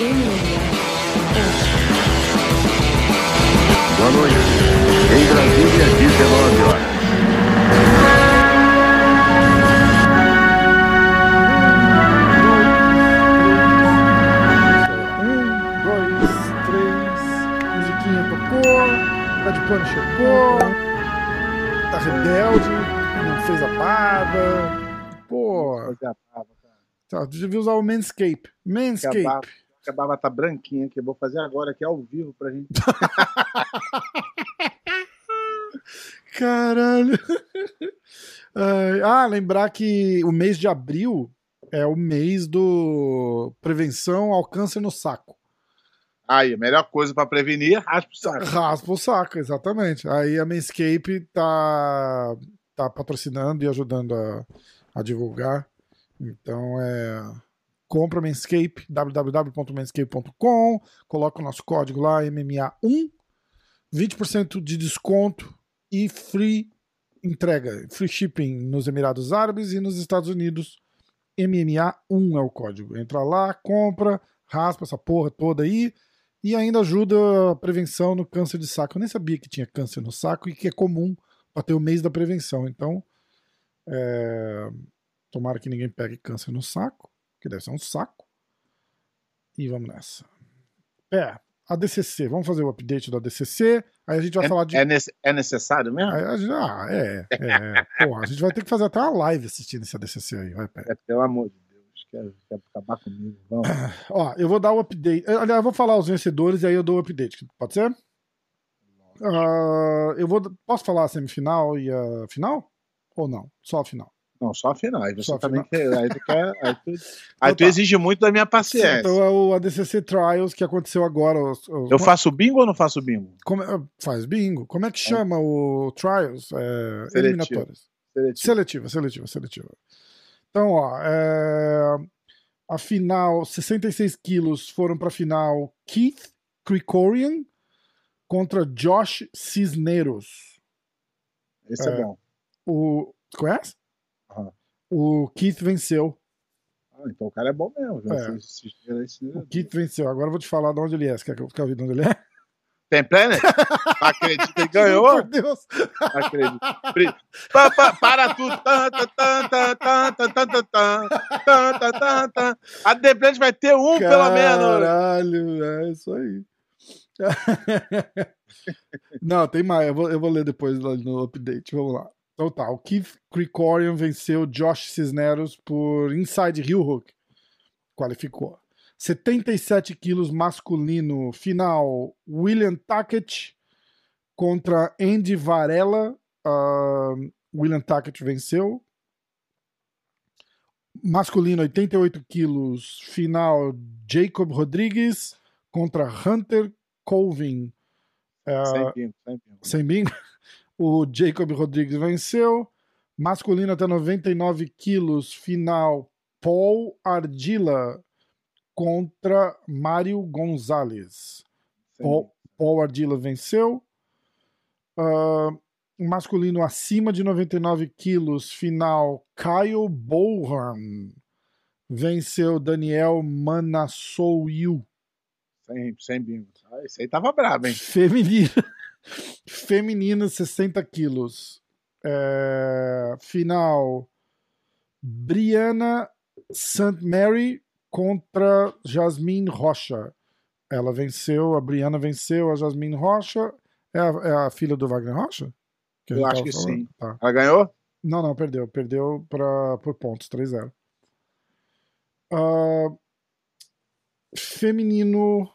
Boa noite. Em Brasília, 19 horas. Um, dois, três. Musiquinha tocou. Bad Bunny chegou. Tá rebelde. Não fez a barba. Pô. Tá, devia usar o Manscape. Manscape. A barba tá branquinha, que eu vou fazer agora aqui ao vivo pra gente. Caralho. Ah, lembrar que o mês de abril é o mês do prevenção ao câncer no saco. Aí, a melhor coisa pra prevenir, raspa o saco. Raspa o saco, exatamente. Aí a Manscape tá, tá patrocinando e ajudando a, a divulgar. Então é. Compra Manscape, www.manscape.com. Coloca o nosso código lá, MMA1. 20% de desconto e free entrega, free shipping nos Emirados Árabes e nos Estados Unidos. MMA1 é o código. Entra lá, compra, raspa essa porra toda aí e ainda ajuda a prevenção no câncer de saco. Eu nem sabia que tinha câncer no saco e que é comum para ter o mês da prevenção. Então, é, tomara que ninguém pegue câncer no saco, que deve ser um saco. E vamos nessa. É, a DCC. Vamos fazer o update da DCC. Aí a gente vai É, falar de. é nece- é necessário mesmo? Aí ah, é, é. Porra, a gente vai ter que fazer até uma live assistindo esse ADCC aí. Vai, pera. É, pelo amor de Deus, quer, quer acabar comigo. Vamos. Ó, eu vou dar o update. eh, Aliás, eu vou falar os vencedores e aí eu dou o update. Pode ser? Ah, eu vou. Posso falar a semifinal e a final? Ou não? Só a final. Não, só a final. Aí você Só também quer. Aí tu, quer, aí tu, aí tu tá. exige muito da minha paciência. Então é o ADCC Trials que aconteceu agora. os- os- Eu faço bingo ou não faço bingo? como é- faz bingo. Como é que chama o Trials? É, eliminatórias. Seletivo. Seletiva, seletiva, seletiva. Então, ó, é, a final, 66 quilos foram para a final Keith Krikorian contra Josh Cisneros. Esse é, É. bom. O, conhece? O Keith venceu. Ah, então o cara é bom mesmo. É. Se, se, se, o Keith venceu. Agora eu vou te falar de onde ele é. Você quer que eu fique de onde ele é? Tem Planet? Acredita, ele ganhou. Por Deus. Acredito. Pa, pa, para tudo. Tan, tan, tan, A The Planet vai ter um, Caralho, pelo menos. Caralho, é isso aí. Não, tem mais. Eu vou, eu vou ler depois no update. Vamos lá. Então tá. O Keith Krikorian venceu Josh Cisneros por Inside Heel Hook. Qualificou. 77 quilos masculino. Final. William Tackett contra Andy Varela. Ah, William Tackett venceu. Masculino, 88 quilos. Final, Jacob Rodrigues contra Hunter Colvin. Ah, Sem bingo, sem bingo. sem bingo. O Jacob Rodrigues venceu. Masculino até 99 quilos. Final, Paul Ardila contra Mário Gonzalez. Paul. Paul Ardila venceu. Ah, masculino acima de 99 quilos, final, Kyle Bohan venceu Daniel Manassouiu. Sem, sem. Ah, esse aí tava brabo, hein? Feminino, feminino 60 quilos. É, final, Brianna St. Mary contra Jasmine Rocha. Ela venceu, a Brianna venceu a Jasmine Rocha. É a, é a filha do Wagner Rocha? a Eu acho que falando? sim. Tá. Ela ganhou? Não, não, perdeu. Perdeu pra, por pontos, 3-0. Ah, feminino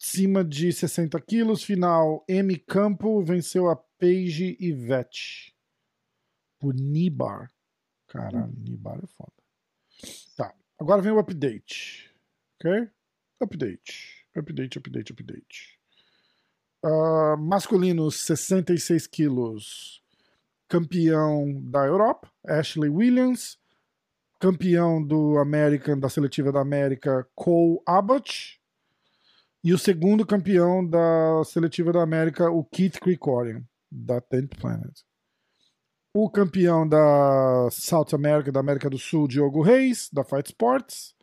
acima de 60 quilos, final. M Campo venceu a Paige Ivete por Nibar. Caralho, Nibar é foda. Tá, agora vem o update. Ok? Update. Update, update, update. Ah, masculino, 66 quilos campeão da Europa, Ashley Williams, campeão do American, da seletiva da América, Cole Abbott, e o segundo campeão da seletiva da América, o Keith Krikorian, da Tenth Planet. O campeão da South America, da América do Sul, Diogo Reis, da Fight Sports.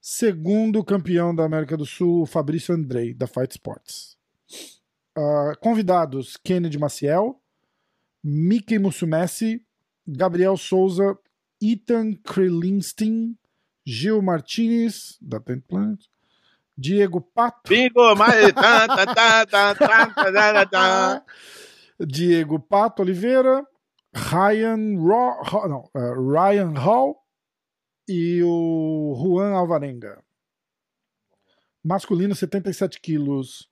Segundo campeão da América do Sul, Fabrício Andrei, da Fight Sports. Uh, convidados: Kennedy Maciel, Mickey Musumessi, Gabriel Souza, Ethan Krelinstein, Gil Martinez, da Tent Planet, Diego Pato. Bingo, tá. Diego Pato Oliveira, Ryan, Ro, não, uh, Ryan Hall e o Juan Alvarenga. Masculino, 77 quilos,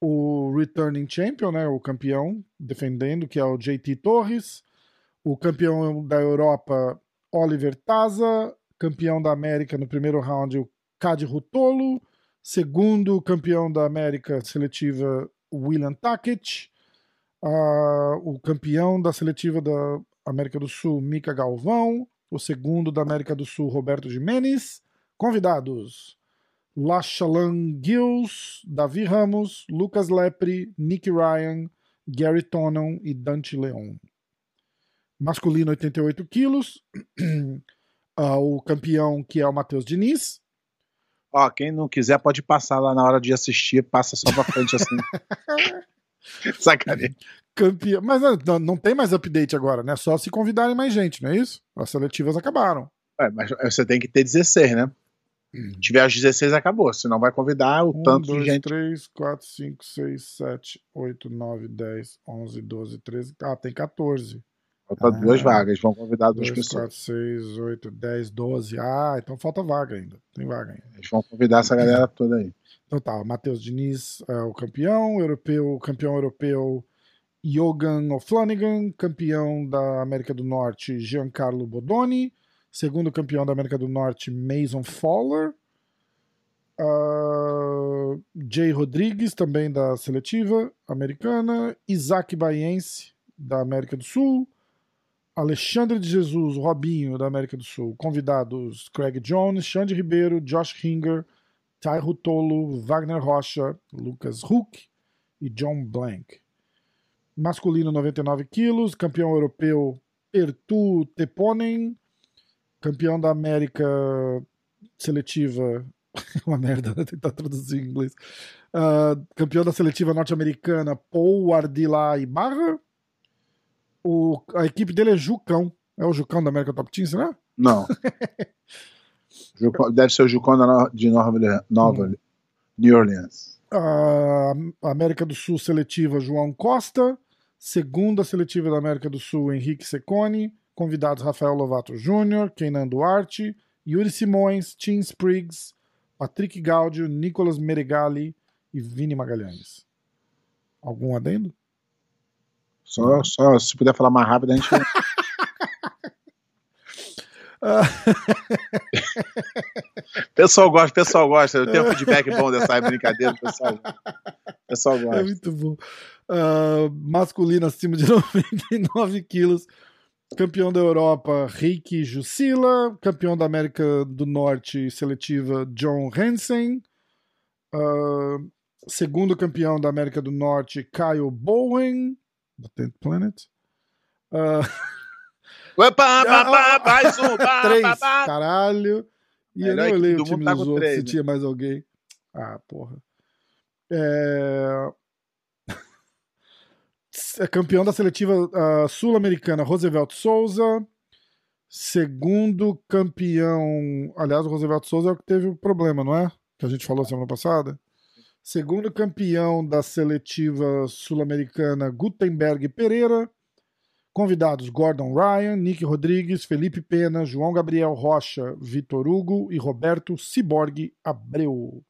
o returning champion, né, o campeão, defendendo, que é o JT Torres. O campeão da Europa, Oliver Taza. Campeão da América no primeiro round, o Cade Rutolo. Segundo campeão da América seletiva, William Takic. Uh, o campeão da seletiva da América do Sul, Mika Galvão. O segundo da América do Sul, Roberto Jimenez. Convidados: Lachalan Gills, Davi Ramos, Lucas Lepre, Nick Ryan, Gary Tonon e Dante Leon. Masculino, 88 quilos. Uh, o campeão, que é o Matheus Diniz. Ó, quem não quiser pode passar lá na hora de assistir, passa só pra frente assim. Sacanagem. Campeão. Mas não, não tem mais update agora, né? Só se convidarem mais gente, não é isso? As seletivas acabaram. É, mas você tem que ter 16, né? Se tiver as 16, acabou. Se não vai convidar o Um, tanto dois, de gente. 3, 4, 5, 6, 7, 8, 9, 10, 11, 12, 13. Ah, tem 14. Falta Ah. duas vagas. Vão convidar duas 2, pessoas. 4, 6, 8, 10, 12. Ah, então falta vaga ainda. Tem vaga ainda. Eles vão convidar essa galera toda aí. Então tá, Matheus Diniz é o campeão, europeu, campeão europeu Jogan O'Flanagan, campeão da América do Norte Giancarlo Bodoni, segundo campeão da América do Norte Mason Fowler, ah, Jay Rodrigues, também da seletiva americana, Isaac Baiense, da América do Sul, Alexandre de Jesus, Robinho, da América do Sul, convidados Craig Jones, Xande Ribeiro, Josh Hinger, Ty Rutolo, Wagner Rocha, Lucas Huck e John Blank. Masculino 99 quilos, campeão europeu Pertu Teponen, campeão da América seletiva, uma merda, né? tentar traduzir em inglês. Ah, campeão da seletiva norte-americana Paul Ardila Ibarra. O, a equipe dele é Jucão. É o Jucão da América Top Team, será? Não. Deve ser o Jucão de Nova, Nova Hum. New Orleans. a América do Sul seletiva João Costa, segunda seletiva da América do Sul Henrique Secone, convidados Rafael Lovato Júnior, Kenan Duarte, Yuri Simões, Tim Spriggs, Patrick Gaudio, Nicolas Meregali e Vini Magalhães. Algum adendo? Só, só se puder falar mais rápido, a gente. pessoal gosta, pessoal gosta. Eu tenho um feedback bom dessa brincadeira, pessoal. Pessoal É gosta. muito bom. Ah, masculino acima de 99 quilos. Campeão da Europa, Reiki Jussila. Campeão da América do Norte, seletiva, John Hansen. Ah, segundo campeão da América do Norte, Kyle Bowen, da Tenth Planet. Ah, Opa, pá, pá, mais um. Três, caralho. E eu não olhei o do time tá dos outros três, se né? tinha mais alguém. Ah, porra. É... é campeão da seletiva ah, sul-americana Roosevelt Souza. Segundo campeão. Aliás, o Roosevelt Souza é o que teve o problema, não é? Que a gente falou semana passada. Segundo campeão da seletiva sul-americana Gutenberg Pereira. Convidados: Gordon Ryan, Nick Rodrigues, Felipe Pena, João Gabriel Rocha, Vitor Hugo e Roberto Ciborgue Abreu.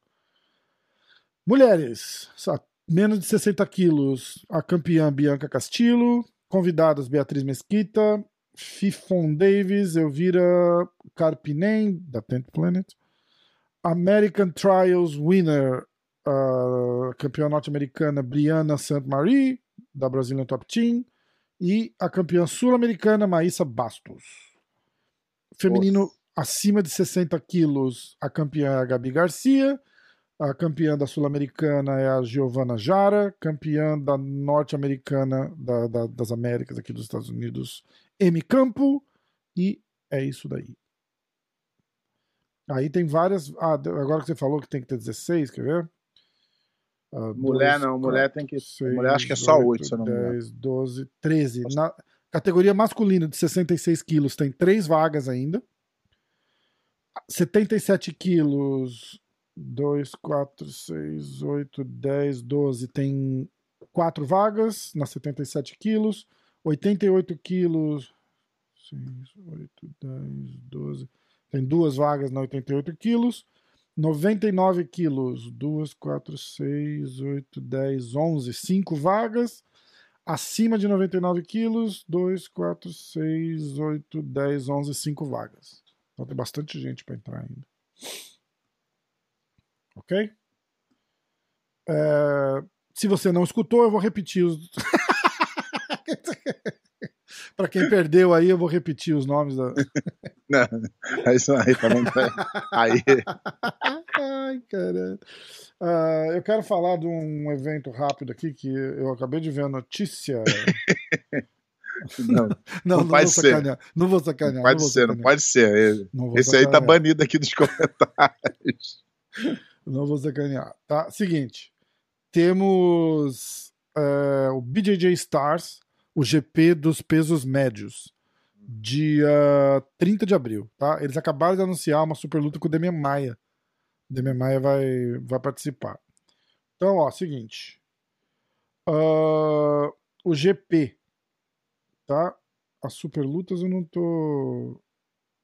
Mulheres, menos de 60 quilos, a campeã Bianca Castillo. Convidadas: Beatriz Mesquita, Fifon Davis, Elvira Carpinem, da Tenth Planet. American Trials winner, a campeã norte-americana Brianna St. Marie, da Brazilian Top Team e a campeã sul-americana Maísa Bastos. Feminino acima de 60 quilos, a campeã é a Gabi Garcia, a campeã da sul-americana é a Giovana Jara, campeã da norte-americana da- da- das Américas, aqui dos Estados Unidos, M. Campo, e é isso daí. Aí tem várias. Ah, agora que você falou que tem que ter 16, quer ver? Ah, Mulher dois, não, mulher quatro, tem que- seis, mulher acho que é só oito, oito, se eu não me engano. 10, 12, 13. Na categoria masculina de 66 quilos tem três vagas ainda. 77 quilos, 2, 4, 6, 8, 10, 12 tem quatro vagas na 77 quilos. 88 quilos, 6, 8, 10, 12. Tem duas vagas na 88 quilos. 99 quilos, 2, 4, 6, 8, 10, 11, 5 vagas. Acima de 99 quilos, 2, 4, 6, 8, 10, 11, 5 vagas. Então tem bastante gente para entrar ainda. Ok? É, se você não escutou, eu vou repetir os. para quem perdeu aí, eu vou repetir os nomes da. Não, isso aí tá- Aí, Ai, caralho. Ah, eu quero falar de um evento rápido aqui que eu acabei de ver a notícia. não, Não, não, pode vou ser. sacanear. Não vou sacanear. não pode vou ser, não pode ser. Não Esse aí tá banido aqui dos comentários. Não vou sacanear. Tá? Seguinte. Temos é, o BJJ Stars, o GP dos pesos médios, dia 30 de abril. Tá? Eles acabaram de anunciar uma super luta com o Demian Maia. O Demian Maia vai, vai participar. Então, ó, seguinte. Ah, o GP, tá? As super lutas eu não tô.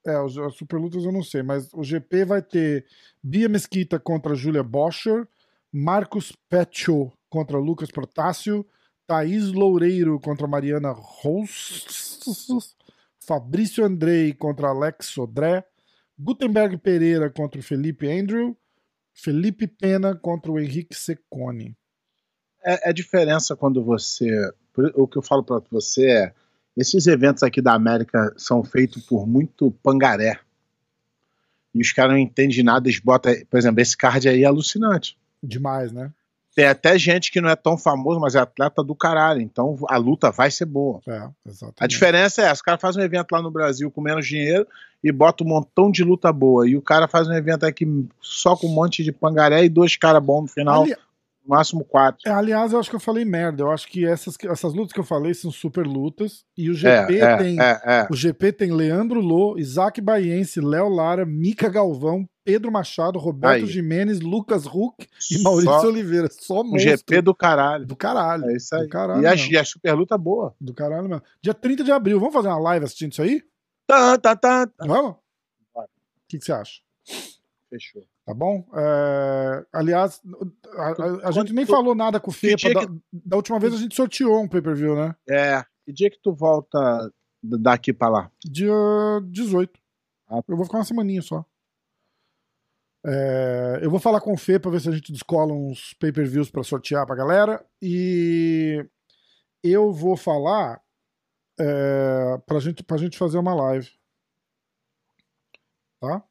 É, as super lutas eu não sei, mas o GP vai ter Bia Mesquita contra Julia Boscher, Marcos Pecho contra Lucas Protássio, Thaís Loureiro contra Mariana Rous, Fabrício Andrei contra Alex Sodré, Gutenberg Pereira contra o Felipe Andrew, Felipe Pena contra o Henrique Secone. É, é diferença quando você. O que eu falo pra você é. Esses eventos aqui da América são feitos por muito pangaré. E os caras não entendem nada, eles botam. Por exemplo, esse card aí é alucinante. Demais, né? Tem até gente que não é tão famoso, mas é atleta do caralho. Então a luta vai ser boa. É, exatamente. A diferença é essa: o cara faz um evento lá no Brasil com menos dinheiro e bota um montão de luta boa. E o cara faz um evento aqui só com um monte de pangaré e dois caras bons no final, Ali- no máximo quatro. É, aliás, eu acho que eu falei merda. Eu acho que essas, essas lutas que eu falei são super lutas. E o GP é, tem. é, é. O GP tem Leandro Lô, Isaac Baiense, Léo Lara, Mica Galvão, Pedro Machado, Roberto Aí. Jimenez, Lucas Huck e Maurício Só Oliveira. Só um monstro. GP do caralho. do caralho. É isso aí. Do caralho. e, a, e a super luta boa. Do caralho mesmo. Dia 30 de abril. Vamos fazer uma live assistindo isso aí? Tá, tá, tá. tá. Vamos? O que, que você acha? Fechou. Tá bom? É, aliás, a, a- a gente nem tu- falou nada com o dia Da, da última vez a gente sorteou um pay-per-view, né? É. Que dia que tu volta daqui pra lá? Dia 18. Ah. Eu vou ficar uma semaninha só. É, eu vou falar com o Fê pra ver se a gente descola uns pay-per-views pra sortear pra galera. E eu vou falar é, pra, gente, pra gente fazer uma live. Tá?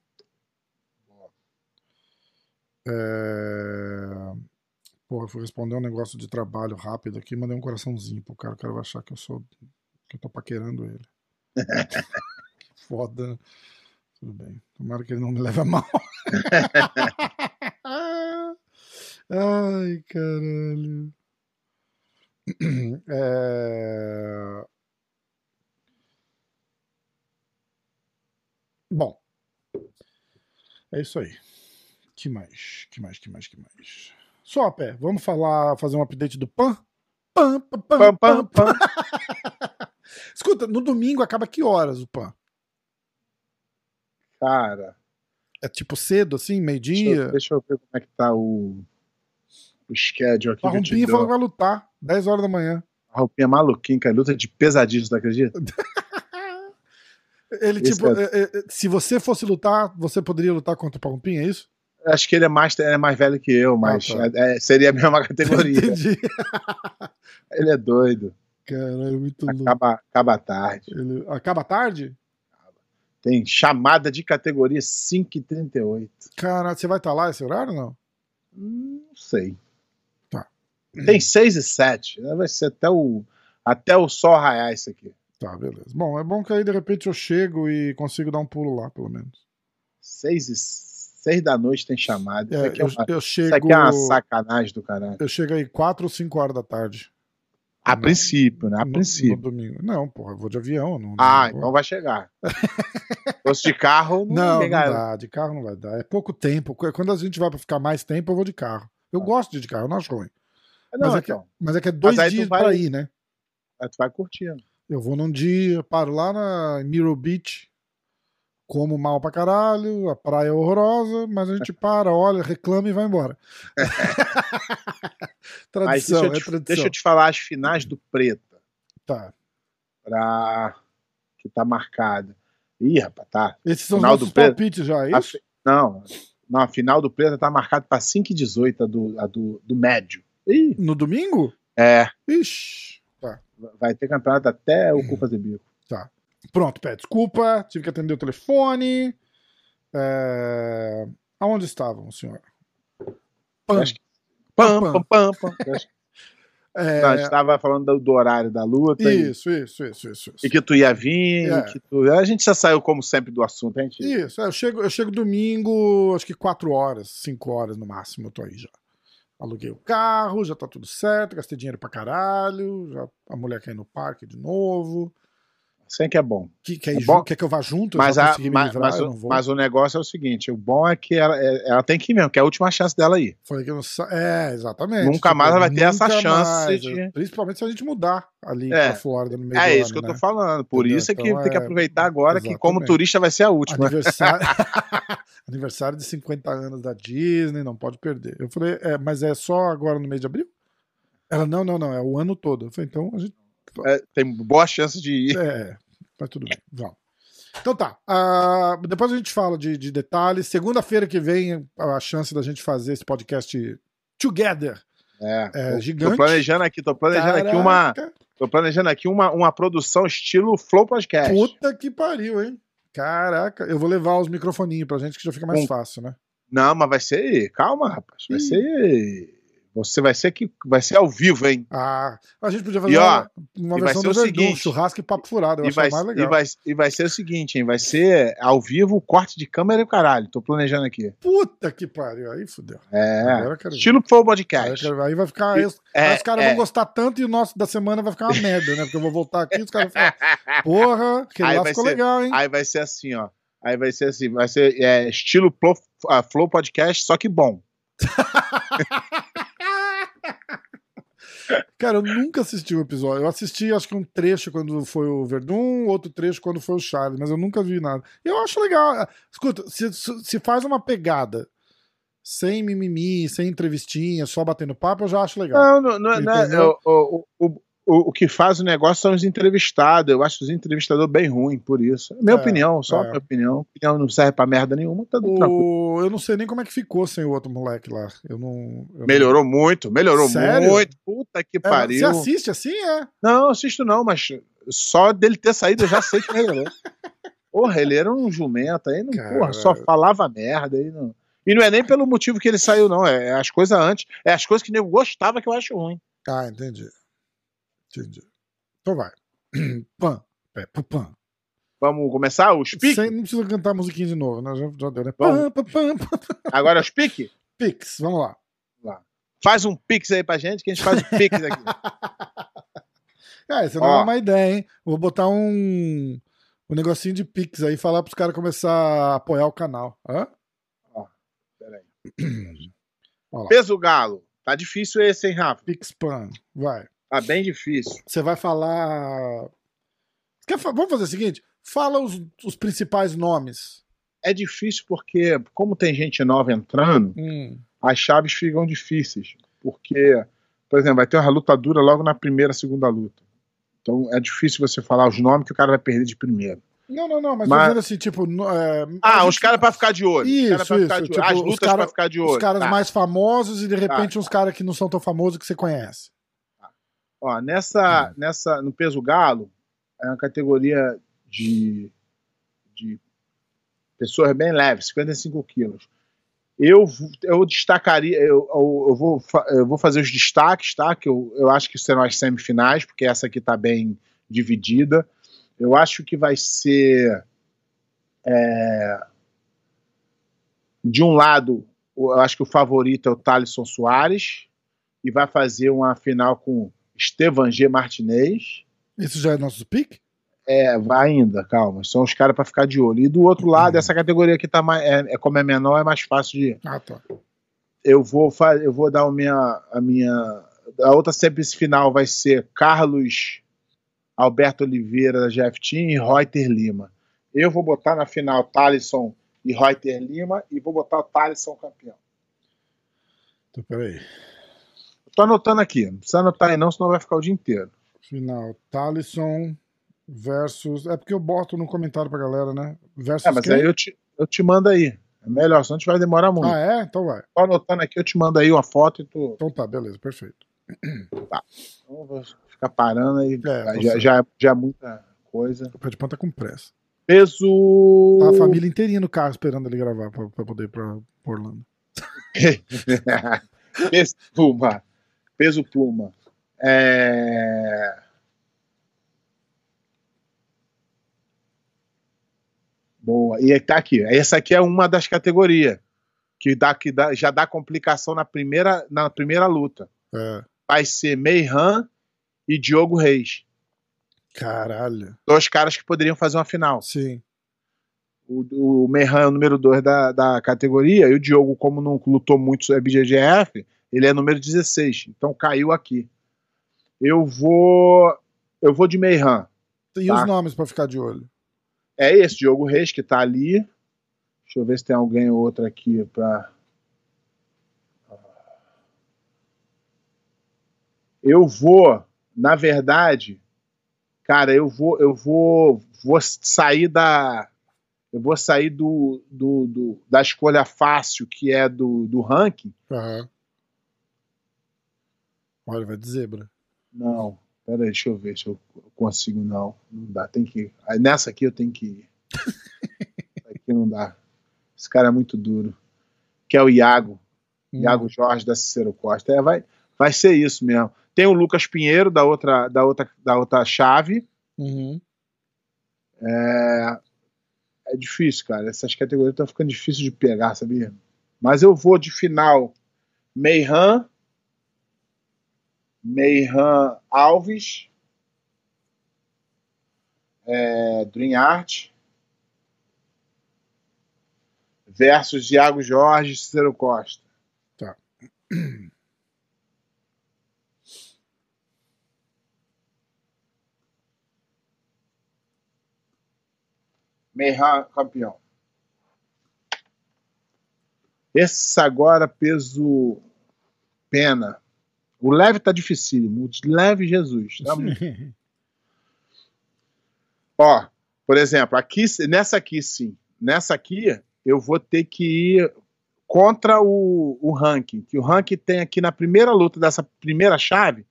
É... Pô, eu fui responder um negócio de trabalho rápido aqui, mandei um coraçãozinho pro cara, o cara vai achar que eu sou. que eu tô paquerando ele. Foda. Tudo bem. Tomara que ele não me leve a mal. Ai, caralho. É... Bom. É isso aí. Que mais? Que mais? Que mais? Que mais? Só, pé. Vamos falar, fazer um update do PAN? PAN, PAN, PAN, PAN, pam, PAN. Escuta, no domingo acaba que horas o PAN? Cara, É tipo cedo, assim, deixa meio-dia? eu, deixa eu ver como é que tá o, o schedule aqui. A dou. falou que vai lutar, 10 horas da manhã. A roupinha maluquinha, cara. Luta de pesadíssimo, tu acredita? Ele, Esse tipo, é- é- é- se você fosse lutar, você poderia lutar contra o Palmpinha, é isso? Acho que ele é mais, ele é mais velho que eu, mas tá. é- é- seria a mesma categoria. Entendi. ele é doido. Caralho, muito louco. Acaba, acaba tarde. Ele... Acaba tarde? Tem chamada de categoria 5,38. Cara, você vai estar lá esse horário ou não? Não sei. Tá. Tem 6 e 7. Vai ser até o, até o sol raiar isso aqui. Tá, beleza. Bom, é bom que aí de repente eu chego e consigo dar um pulo lá, pelo menos. 6 e seis da noite tem chamada. Isso, É, aqui é eu, uma, eu isso chego. aqui é uma sacanagem do caralho. Eu chego aí 4 ou 5 horas da tarde. A Não. princípio, né? A no- princípio. No domingo. Não, porra, eu vou de avião. Não, Ah, não então vai chegar. Se fosse de carro, não, Não, não dá. De carro não vai dar. É pouco tempo. Quando a gente vai pra ficar mais tempo, eu vou de carro. Eu gosto de ir de carro, eu não acho ruim. Não, mas, é que, então. mas é que é dois dias vai- pra ir, né? Aí tu vai curtindo. Eu vou num dia, paro lá na Miro Beach, como mal pra caralho, a praia é horrorosa, mas a gente para, olha, reclama e vai embora. Tradição, deixa eu, é te, tradição. deixa eu te falar as finais do Preta, Tá. pra... que tá marcada. Ih, rapaz, tá. Esses são Final os nossos palpites já, é A Não, não, a final do Preta tá marcada pra 5 e 18, a do, a do, do médio. Ih, No domingo? é, Ixi. Tá. vai ter campeonato até o cu fazer bico. Pronto, pede desculpa, tive que atender o telefone. É... Aonde estavam, senhor? Pam. Pam, Pam. pam, pam, É, Não, a gente tava falando do, horário da luta e, Isso, isso, isso, isso. isso. e que tu ia vir, É. e tu... A gente já saiu, como sempre, do assunto, gente... Isso, é, eu chego, eu chego domingo, acho que 4 horas, 5 horas no máximo, eu tô aí já. Aluguei o carro, já tá tudo certo, gastei dinheiro pra caralho, já, a mulher ir no parque de novo. Sem que é bom. Que, quer, ir É ju- bom. quer que eu vá junto? Mas, a, mas, livrar, mas eu o, não vou. mas o negócio é o seguinte: o bom é que ela, é- ela tem que ir mesmo, que é a última chance dela ir. Falei que eu não É, exatamente. Tipo, Nunca mais ela vai ter essa chance mais, de- Principalmente se a gente mudar ali É. pra Flórida no meio É isso que eu ano, tô né? falando. Por Entendeu? isso é que Então, tem que é- aproveitar agora que, como exatamente. turista, vai ser a última. Aniversário... Aniversário de 50 anos da Disney, não pode perder. Eu falei, é, mas é só agora no mês de abril? Ela, não, não, não, é o ano todo. Eu falei, então a gente. É, tem boa chance de ir. É, mas tudo bem, vamos. Então tá. ah, depois a gente fala de, de detalhes. Segunda-feira que vem, a chance da gente fazer esse podcast together É, é gigante. Tô planejando aqui, tô planejando aqui uma. Caraca, Tô planejando aqui uma, uma produção estilo Flow Podcast. Puta que pariu, hein? Caraca, eu vou levar os microfoninhos pra gente que já fica mais Com- fácil, né? Não, mas vai ser. Calma, rapaz. Vai Ih. ser. Você vai ser que vai ser ao vivo, hein? Ah, a gente podia fazer E, ó, uma, uma e versão do Verdun, seguinte, churrasco e papo furado. Eu E acho vai, mais e, legal. vai, e vai ser o seguinte, hein? Vai ser ao vivo, corte de câmera e o caralho. Tô planejando aqui. Puta que pariu, aí fudeu. É. Estilo eu Podcast. quero. Aí vai ficar. Aí, os- É, aí os caras é. vão gostar tanto e o nosso da semana vai ficar uma merda, né? Porque eu vou voltar aqui e os caras vão falar, porra, aquele Aí lá ficou ser- legal, hein? Aí vai ser assim, ó. Aí vai ser assim, vai ser é, estilo Flow, ah, Flow Podcast, só que bom. Cara, eu nunca assisti o episódio. Eu assisti, acho que um trecho quando foi o Verdun, outro trecho quando foi o Charles, mas eu nunca vi nada. Eu acho legal. Escuta, se, se faz uma pegada sem mimimi, sem entrevistinha, só batendo papo, eu já acho legal. Não, não, não, não Entendeu? o, o, o, o, que faz o negócio são os entrevistados. Eu acho os entrevistadores bem ruins por isso. Minha É, opinião, só é. minha opinião. Opinião não serve pra merda nenhuma, tá. O... Eu não sei nem como é que ficou sem o outro moleque lá. Eu não. eu não- Melhorou muito, melhorou Sério? muito. Puta que É, pariu. Você assiste assim, é? Não, não assisto não, mas só dele ter saído eu já sei que melhorou. Porra, ele era um jumento aí, não, Cara. porra, só falava merda aí. Não. E não é nem pelo motivo que ele saiu, não. É as coisas antes. É as coisas que o nego gostava que eu acho ruim. Ah, entendi. Entendi. Então vai. Pan. É, pan. Vamos começar? Os piques? Sem, não precisa cantar a musiquinha de novo, né? Já, já deu, né? Vamos. Pam, pam, pam, pam. Agora os piques? Pix, vamos lá. Faz um pix aí pra gente, que a gente faz um pix aqui. É, isso não Ó. é uma ideia, hein? Vou botar um, um negocinho de Pix aí e falar pros caras começar a apoiar o canal. Hã? Peraí. Olha lá. Peso galo. Tá difícil esse, hein, Rafa? Pix Pan. Vai. Tá bem difícil. Você vai falar. Quer Vamos fazer o seguinte? Fala os, os principais nomes. É difícil porque, como tem gente nova entrando, Hum. as chaves ficam difíceis. Porque, por exemplo, vai ter uma luta dura logo na primeira, segunda luta. Então é difícil você falar os nomes que o cara vai perder de primeiro. Não, não, não, mas, Mas- fazendo assim, tipo. é, Ah, a os gente- caras pra ficar de olho. os Isso, ficar isso, de olho. tipo, As os lutas cara- pra ficar de olho. Os caras Tá. mais famosos e de repente uns caras que não são tão famosos que você conhece. Ó, nessa, Hum. nessa, no peso galo, é uma categoria de, de pessoas bem leves, 55 quilos. Eu, eu destacaria, eu, eu, vou, eu vou fazer os destaques, tá? Que eu, eu acho que serão as semifinais, porque essa aqui tá bem dividida. Eu acho que vai ser. é, De um lado, eu acho que o favorito é o Thalisson Soares, e vai fazer uma final com Estevan G. Martinez. Isso já é nosso pique? É, vai ainda, calma. São os caras para ficar de olho. E do outro lado, uhum. essa categoria aqui tá mais, é, é, como é menor, é mais fácil de. Ah, tá. Eu vou eu vou dar a minha, a minha, a outra final vai ser Carlos Alberto Oliveira da Jeff Team e Reuter Lima. Eu vou botar na final Thalisson e Reuter Lima e vou botar o Thalisson campeão. Então, peraí. Tô anotando aqui. Não precisa anotar aí não, senão vai ficar o dia inteiro. Final, Thalisson versus... É porque eu boto no comentário pra galera, né? Versus é, mas quem? aí eu te, eu te mando aí. É melhor, senão a gente vai demorar muito. Ah, é? Então vai. Tô anotando aqui, eu te mando aí uma foto e tu... Então tá, beleza, perfeito. Tá. Então vou ficar parando aí. É, já, já, já é muita coisa. O pé de pão tá com pressa. Peso... Tá a família inteirinha no carro esperando ele gravar pra, pra poder ir pra Orlando. Peso. Peso Pluma. É... Boa. E tá aqui. Essa aqui é uma das categorias que, dá, que dá, já dá complicação na primeira, na primeira luta. É. Vai ser Meihan e Diogo Reis. Caralho. Dois caras que poderiam fazer uma final. Sim. O, o é o número 2 da, da categoria, e o Diogo, como não lutou muito é BJJF, ele é número 16, então caiu aqui. Eu vou. Eu vou de Meihan. E tá? os nomes para ficar de olho? É esse, Diogo Reis, que tá ali. Deixa eu ver se tem alguém ou outro aqui para. Eu vou, na verdade, cara, eu vou, eu vou, vou sair da, eu vou sair do, do, do da escolha fácil que é do, do ranking uhum. Olha, vai de zebra. Não, pera aí, deixa eu ver se eu consigo. Não, não dá, tem que. Nessa aqui eu tenho que ir. aqui não dá. Esse cara é muito duro. Que é o Iago. Hum. Iago Jorge da Cicero Costa. É, vai, vai ser isso mesmo. Tem o Lucas Pinheiro da outra, da outra, da outra chave. Uhum. É, é difícil, cara. Essas categorias estão ficando difíceis de pegar, sabia? Mas eu vou de final Meihan Meihan Alves, é, Dream Art, versus Iago Jorge e Cícero Costa. Tá. Meihan campeão. Esse agora peso pena. O leve tá dificílimo. O leve Jesus. Tá Ó, por exemplo, aqui, nessa aqui sim. Nessa aqui, eu vou ter que ir contra o, o ranking. Que o ranking tem aqui na primeira luta dessa primeira chave,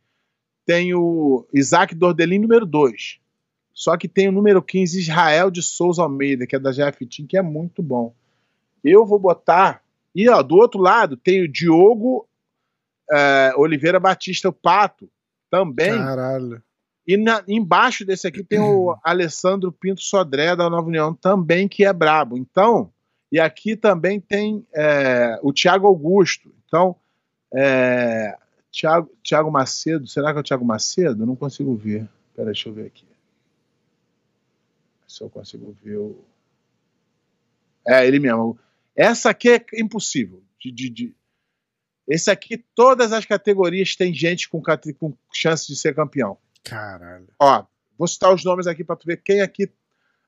tem o Isaac Dordelin número 2. Só que tem o número 15, Israel de Souza Almeida, que é da GF Team, que é muito bom. Eu vou botar. E ó, do outro lado tem o Diogo é, Oliveira Batista, o Pato, também. Caralho. E na, embaixo desse aqui tem o Alessandro Pinto Sodré, da Nova União, também, que é brabo. Então, e aqui também tem é, o Thiago Augusto. Então, é, Thiago, Thiago Macedo, será que é o Thiago Macedo? Não consigo ver. Pera, deixa eu ver aqui. Se eu consigo ver o. É, ele mesmo. Essa aqui é impossível de, de, de esse aqui, todas as categorias tem gente com, com chance de ser campeão. Caralho. Ó, vou citar os nomes aqui para tu ver quem aqui,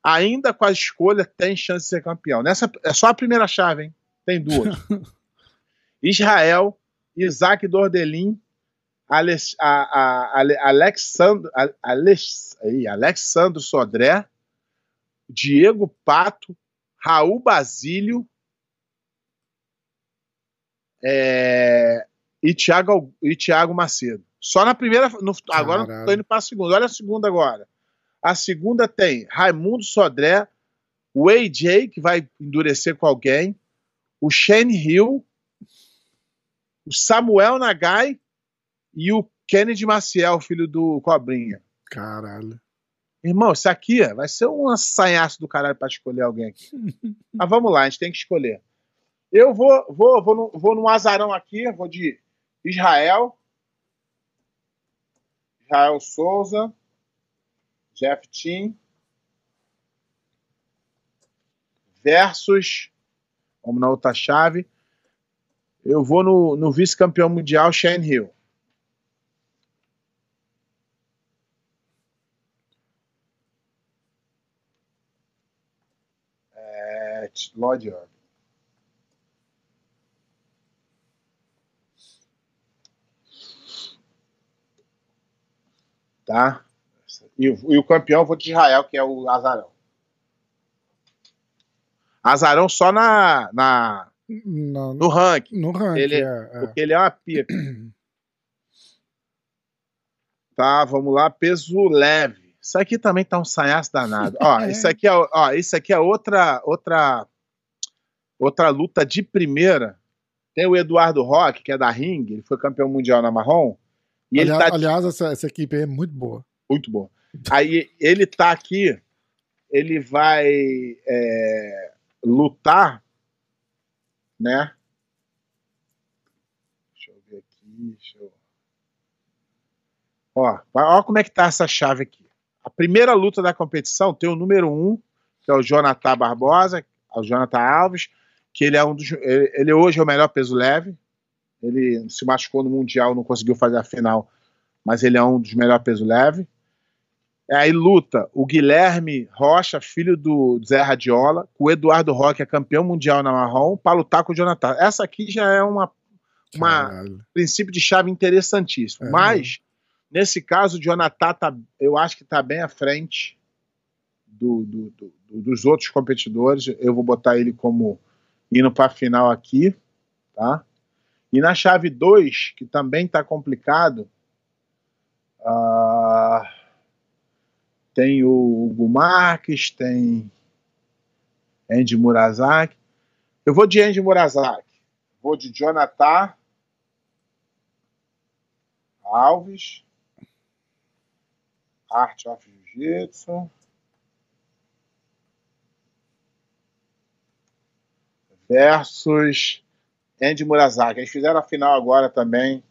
ainda com a escolha, tem chance de ser campeão. Nessa, é só a primeira chave, hein? Tem duas. Israel, Isaac Dordelin, Alex, a, a, a, Alexandro, Alex, aí, Alexandro Sodré, Diego Pato, Raul Basílio, é, e, Thiago, e Thiago Macedo. Só na primeira. No, agora estou indo para a segunda. Olha a segunda agora. A segunda tem Raimundo Sodré, o AJ, que vai endurecer com alguém, o Shane Hill, o Samuel Nagai e o Kennedy Maciel, filho do Cobrinha. Caralho. Irmão, isso aqui vai ser um assanhaço do caralho para escolher alguém aqui. Mas vamos lá, a gente tem que escolher. Eu vou, vou, vou, vou no azarão aqui, vou de Israel. Israel Souza. Jeff Team. Versus. Vamos na outra chave. Eu vou no, no vice-campeão mundial, Shane Hill. É, Lloyd Irving. Tá? E, o- e o campeão vou de Israel, que é o Azarão. Azarão só na, na, No, no ranking. no ranking, Ele- é, é. Porque ele é uma pica. tá, vamos lá, peso leve. Isso aqui também tá um sanhaço danado. Ó, isso aqui é, ó, isso aqui é outra, outra, outra luta de primeira. Tem o Eduardo Roque, que é da Ring, ele foi campeão mundial na marrom. E ele aliás, tá aliás, essa, essa equipe aí é muito boa. muito bom. Aí ele tá aqui, ele vai é, lutar, né? Deixa eu ver aqui. Deixa eu... Ó, ó como é que tá essa chave aqui. A primeira luta da competição tem o número um, que é o Jonathan Barbosa, o Jonathan Alves, que ele é um dos. Ele, ele hoje é o melhor peso leve. Ele se machucou no Mundial, não conseguiu fazer a final, mas ele é um dos melhores peso leve. Aí luta o Guilherme Rocha, filho do Zé Radiola, com o Eduardo Roque, que é campeão mundial na marrom, para lutar com o Jonathan. Essa aqui já é uma Uma- Caralho. princípio de chave interessantíssimo. É. Mas, nesse caso, o Jonathan tá, eu acho que está bem à frente do- do- do- do- dos outros competidores. Eu vou botar ele como indo para a final aqui. Tá? E na chave 2, que também está complicado, ah, tem o Hugo Marques, tem Andy Murazaki. Eu vou de Andy Murazaki. Vou de Jonathan Alves. Art of Jiu-Jitsu. Versus Andy Murazaki. Eles fizeram a final agora também.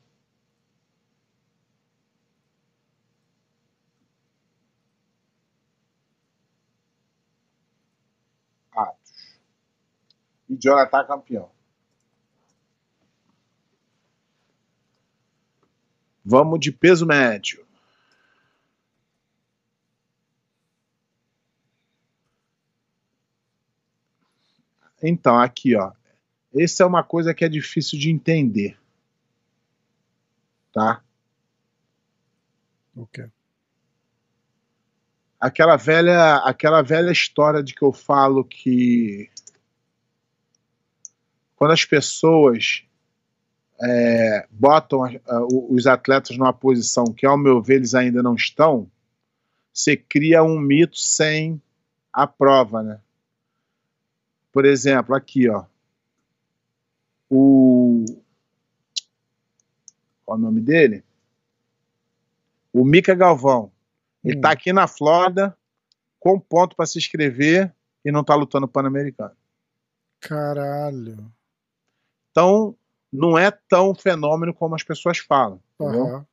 Atos. E Jonathan campeão. Vamos de peso médio. Então, aqui, ó. Essa é uma coisa que é difícil de entender. Tá? Ok. Aquela velha, aquela velha história de que eu falo que quando as pessoas é, botam a- a- os atletas numa posição que, ao meu ver, eles ainda não estão, você cria um mito sem a prova, né? Por exemplo, aqui, ó. O. Qual é o nome dele? O Mica Galvão. Ele Hum. tá aqui na Flórida, com ponto para se inscrever e não tá lutando Pan-Americano. Caralho. Então, não é tão fenômeno como as pessoas falam. Aham.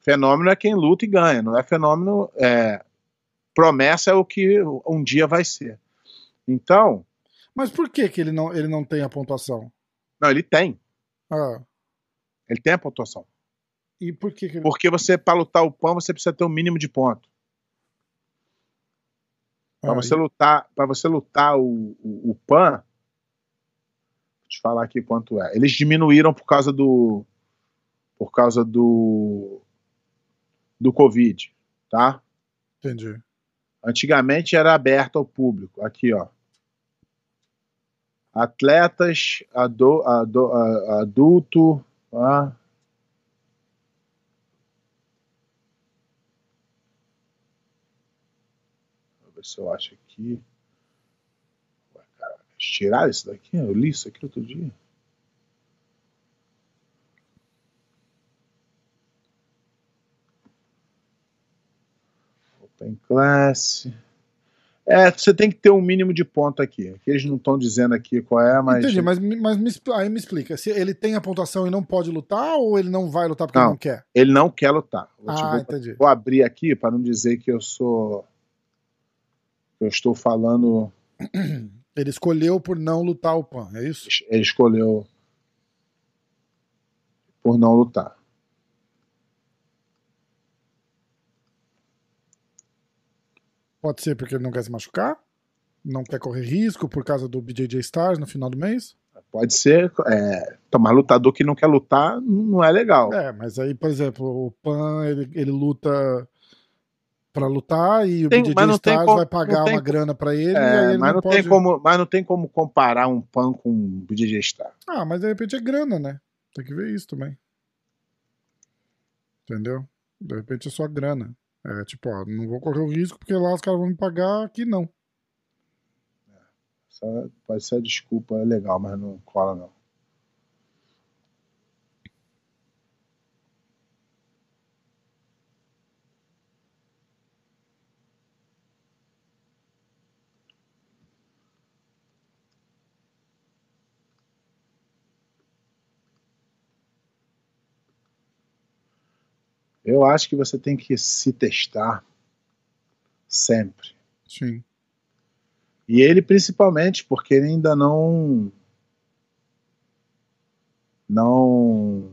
Fenômeno é quem luta e ganha, não é fenômeno. É, promessa é o que um dia vai ser. Então, Mas por que, que ele, não, ele não tem a pontuação? não, ele tem. Ah, Ele tem a pontuação. e por que, que ele. Porque você, para lutar o PAN, você precisa ter um mínimo de ponto. Para Ah, você lutar, para você lutar o, o, o PAN, vou te falar aqui quanto é. Eles diminuíram por causa do por causa do do Covid, tá? Entendi. Antigamente era aberto ao público. Aqui, ó. Atletas, ado, ado, adulto, tá? Vou ver se eu acho aqui. Tiraram isso daqui? Eu li isso aqui outro dia. Open Class. É, você tem que ter um mínimo de ponto aqui. Eles não estão dizendo aqui qual é, mas. Entendi, mas, mas me, aí me explica. Se ele tem a pontuação e não pode lutar, ou ele não vai lutar porque Não. ele não quer? Ele não quer lutar. Vou, te- Ah, vou- entendi. vou abrir aqui para não dizer que eu sou. Eu estou falando. Ele escolheu por não lutar o Pan, é isso? Ele escolheu por não lutar. Pode ser porque ele não quer se machucar? Não quer correr risco por causa do BJJ Stars no final do mês? Pode ser. É, tomar lutador que não quer lutar não é legal. É, mas aí, por exemplo, o Pan ele, ele luta pra lutar e o Tem- BJJ mas não tem Stars como- vai pagar não tem uma grana pra ele É, ele mas, não, não pode... tem como, mas não tem como comparar um pan com um BJJ Star. Ah, mas de repente é grana, né? Tem que ver isso também. Entendeu? De repente é só grana. É tipo, ó, não vou correr o risco porque lá os caras vão me pagar, aqui não. Essa pode ser a desculpa, é legal, mas não cola não. Eu acho que você tem que se testar sempre. Sim. E ele principalmente, porque ele ainda não. Não.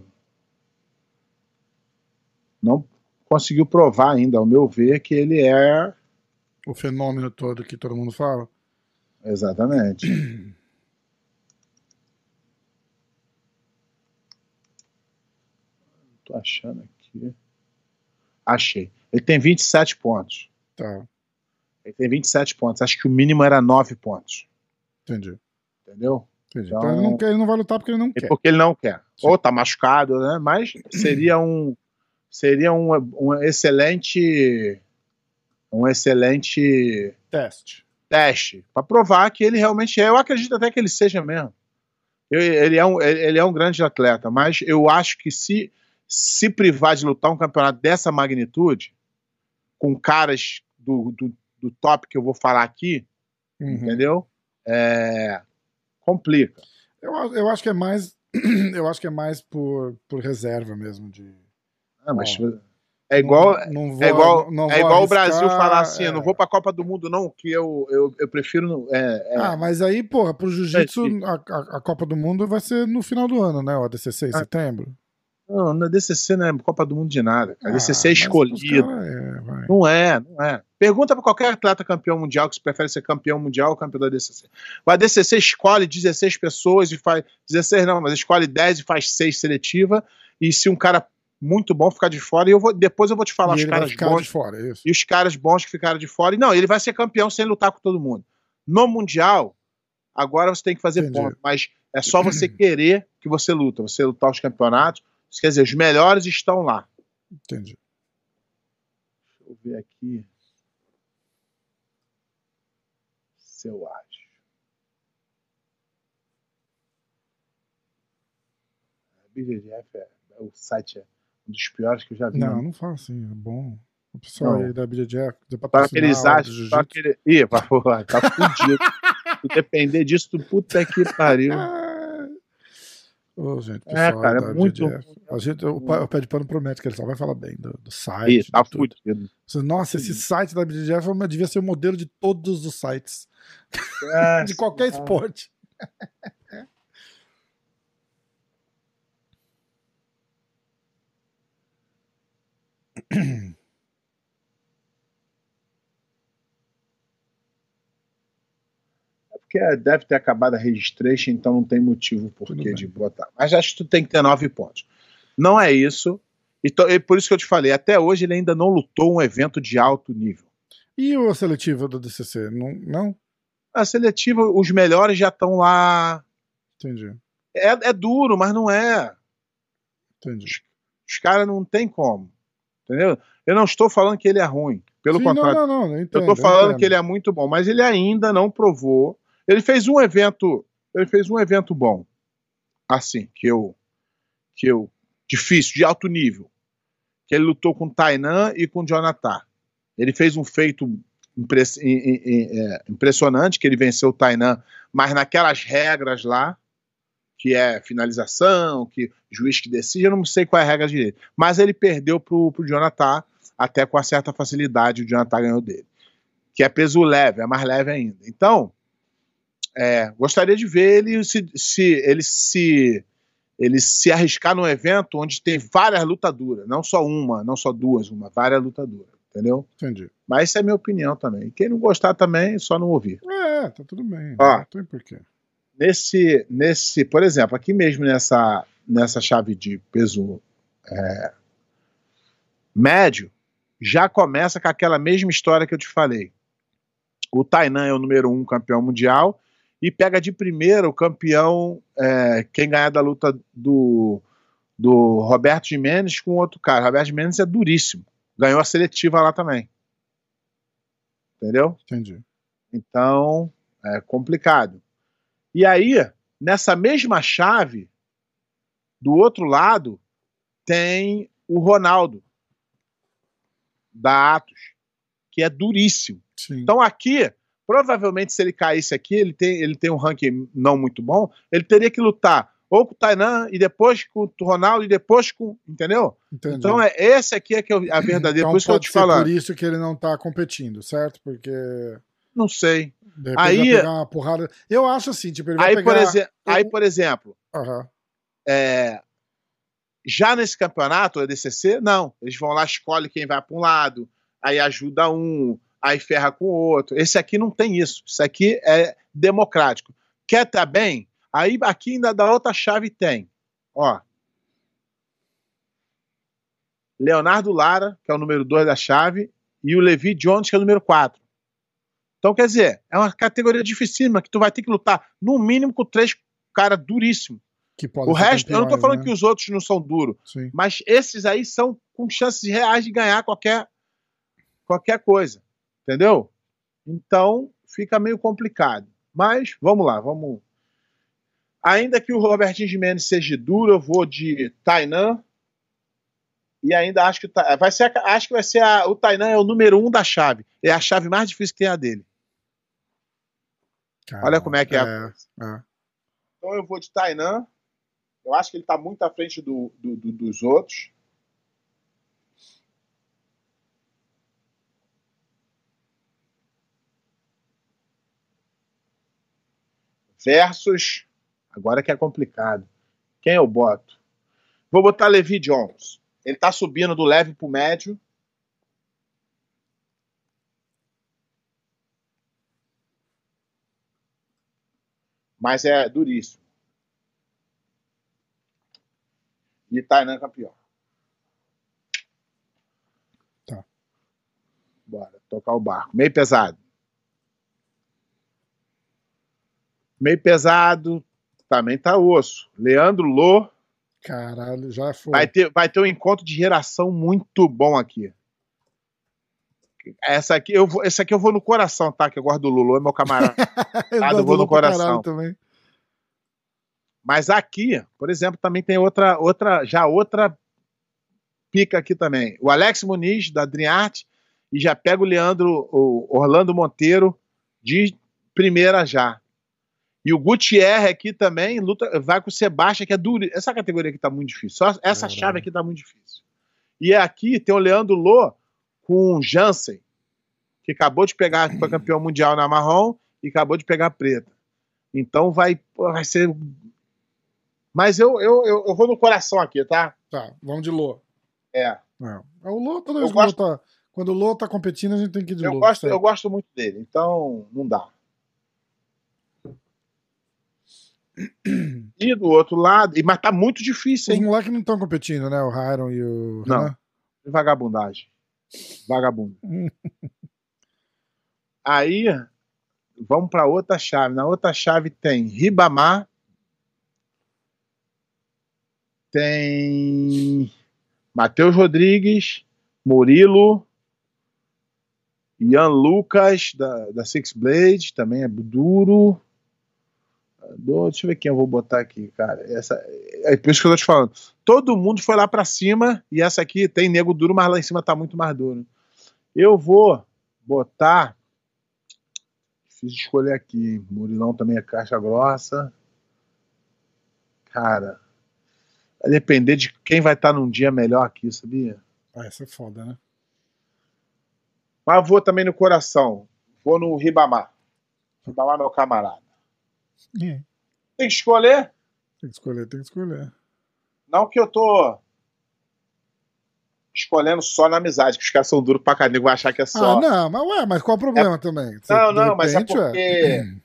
Não conseguiu provar ainda, ao meu ver, que ele é. O fenômeno todo que todo mundo fala. Exatamente. Tô achando aqui. Achei. Ele tem 27 pontos. Tá, Ele tem 27 pontos. Acho que o mínimo era 9 pontos. entendi. Entendeu? entendi. Então- Então, ele, não quer, ele não vai lutar porque ele não É quer. porque ele não quer. Sim. Ou tá machucado, né? Mas seria um seria um, um excelente um excelente Teste. teste para provar que ele realmente é. Eu acredito até que ele seja mesmo. Eu- ele, é um, ele é um grande atleta, mas eu acho que se se privar de lutar um campeonato dessa magnitude, com caras do, do, do top que eu vou falar aqui, Uhum. entendeu? É, complica. Eu, eu acho que é mais. Eu acho que é mais por, por reserva mesmo. De, Ah, mas Ó, é igual, Não, não vou, É igual, não é igual o arriscar, Brasil falar assim, é. eu não vou pra Copa do Mundo não, que eu, eu, eu prefiro... É, é, Ah, mas aí, porra, pro jiu-jitsu, É, a, a, a Copa do Mundo vai ser no final do ano, né? O ADCC em Ah. setembro. Não, na DCC não é Copa do Mundo de nada. A Ah, DCC é escolhido. cara é. Não é, não é. Pergunta pra qualquer atleta campeão mundial que se prefere ser campeão mundial ou campeão da DCC. O ADCC escolhe 16 pessoas e faz... 16 não, mas escolhe 10 e faz 6 seletiva. E se um cara muito bom ficar de fora, e eu vou, depois eu vou te falar E os caras bons fora, é e os caras bons que ficaram de fora. E não, ele vai ser campeão sem lutar com todo mundo. No Mundial, agora você tem que fazer Entendi. ponto, mas é só você querer que você luta, você lutar os campeonatos. Quer dizer, os melhores estão lá. Entendi. Deixa eu ver aqui. Se eu acho. A BGF é, o site é um dos piores que eu já vi. Não, né? não fala assim, é bom. O pessoal Não. aí da Só patrocinar aqueles acham, jiu-jitsu. aquele. Ih, tá fudido. Se depender disso, tu puta que pariu. Ô, gente, É, cara, é muito-. A gente, o, o Pé de Pano promete que ele só vai falar bem do, do site. Ih, tá fudido. Nossa, esse site da BJJ foi- devia ser o modelo de todos os sites. É, De qualquer ah, esporte. porque deve ter acabado a registration, então não tem motivo por que de botar. Mas acho que tu tem que ter nove pontos. Não é isso. Então, é por isso que eu te falei, até hoje ele ainda não lutou um evento de alto nível. E o seletivo do DCC? Não? não? A seletiva, os melhores já estão lá. Entendi. É, é duro, mas não é. Entendi. Os caras não tem como. Entendeu? Eu não estou falando que ele é ruim. Pelo Sim, contrário. Não, não, não. Eu, entendo, eu tô falando que ele é muito bom, mas ele ainda não provou. Ele fez um evento, ele fez um evento bom, assim que eu, que eu difícil, de alto nível, que ele lutou com Tainan e com Jonathan. Ele fez um feito impress, é, impressionante que ele venceu o Tainan, mas naquelas regras lá, que é finalização, que juiz que decide, eu não sei qual é a regra direito. Mas ele perdeu pro, pro Jonathan, até com certa facilidade, o Jonathan ganhou dele. Que é peso leve, é mais leve ainda. Então, é, gostaria de ver ele se, se, ele se ele se arriscar num evento onde tem várias lutaduras, não só uma, não só duas, uma, várias lutaduras, entendeu? Entendi. Mas essa é a minha opinião também. Quem não gostar também, só não ouvir. É, tá tudo bem. Ó, não tem porquê. Nesse, nesse, por exemplo, aqui mesmo nessa, nessa chave de peso é, médio, já começa com aquela mesma história que eu te falei. O Tainan é o número um campeão mundial e pega de primeira o campeão, é, quem ganhar da luta do, do Roberto Jimenez com outro cara. Roberto Jimenez é duríssimo. Ganhou a seletiva lá também. Entendeu? Entendi. Então, é complicado. E aí, nessa mesma chave, do outro lado, tem o Ronaldo, da Atos, que é duríssimo. Sim. Então aqui, provavelmente se ele caísse aqui, ele tem, ele tem um ranking não muito bom, ele teria que lutar ou com o Tainan e depois com o Ronaldo e depois com, entendeu? Entendi. Então é esse aqui é que é a verdadeira, Então por isso que eu pode te ser falando. por isso que ele não tá competindo, certo? Porque Não sei. Aí- vai pegar uma porrada. Eu acho assim, tipo, ele vai Aí, pegar... por exe- aí, por exemplo, Aham. é, já nesse campeonato, o EDCC, não. Eles vão lá, escolhe quem vai para um lado, aí ajuda um, aí ferra com o outro. Esse aqui não tem isso. Isso aqui é democrático. Quer tá bem? Aí aqui ainda da outra chave tem. Ó. Leonardo Lara, que é o número 2 da chave, e o Levi Jones, que é o número 4. Então, quer dizer, é uma categoria dificílima que tu vai ter que lutar, no mínimo, com três caras duríssimos. Que podem O resto, eu não tô falando né? que os outros não são duros, Sim. mas esses aí são com chances reais de ganhar qualquer, qualquer coisa. Entendeu? Então fica meio complicado. Mas vamos lá, vamos. Ainda que o Robertinho Jimenez seja duro, eu vou de Tainan. E ainda acho que vai ser, a- acho que vai ser a- o Tainan é o número um da chave. É a chave mais difícil que tem a dele. Olha como é que é. É, é. Então eu vou de Tainan. Eu acho que ele está muito à frente do, do- do- dos outros. Versus. Agora que é complicado. Quem eu boto? Vou botar Levi Jones. Ele tá subindo do leve pro médio. Mas é duríssimo. E Tainan campeão. Tá. Bora, tocar o barco. Meio pesado. Meio pesado também tá osso. Leandro Lô Caralho, já foi. vai ter, vai ter um encontro de geração muito bom aqui. Essa aqui eu vou, essa aqui eu vou no coração, tá? Que eu gosto do Lulu, é meu camarada. eu eu gosto vou no coração. Também. Mas aqui, por exemplo, também tem outra, outra, já outra pica aqui também. O Alex Muniz, da Dream e já pega o Leandro, o Orlando Monteiro, de primeira já. E o Gutierrez aqui também luta, vai com o Sebastião, que é duro. Essa categoria aqui tá muito difícil. Só essa chave aqui tá muito difícil. E aqui tem o Leandro Lô com o Jansen, que acabou de pegar, que foi campeão mundial na marrom e acabou de pegar a preta. Então vai, vai ser. Mas eu, eu, eu, eu vou no coração aqui, tá? Tá, vamos de Lô. É. É. É o Lô, toda vez que Lô gosto- tá. Quando o Lô tá competindo, a gente tem que ir de Eu Lô. gosto, certo? eu gosto muito dele, então não dá. E do outro lado, e- mas tá muito difícil, Os hein? moleques não estão competindo, né? O Hyron e o. Não. Renan? Vagabundagem. Vagabundo. Aí, vamos para outra chave. Na outra chave tem Ribamar, tem Matheus Rodrigues, Murilo, Ian Lucas, da, da Six Blades, também é duro. Do- Deixa eu ver quem eu vou botar aqui, cara. Essa, é por isso que eu tô te falando. Todo mundo foi lá pra cima e essa aqui tem nego duro, mas lá em cima tá muito mais duro. Eu vou botar. difícil escolher aqui. hein? Murilão também é caixa grossa. Cara, vai depender de quem vai estar num dia melhor aqui, sabia? Ah, essa é foda, né? Mas vou também no coração. Vou no Ribamar. Ribamar, meu camarada. É. Tem que escolher? Tem que escolher, tem que escolher. Não que eu tô escolhendo só na amizade, que os caras são duros pra caramba, vai achar que é só. Ah, não, mas ué, mas qual o problema também? Você, Não, não, mas é repente, ué.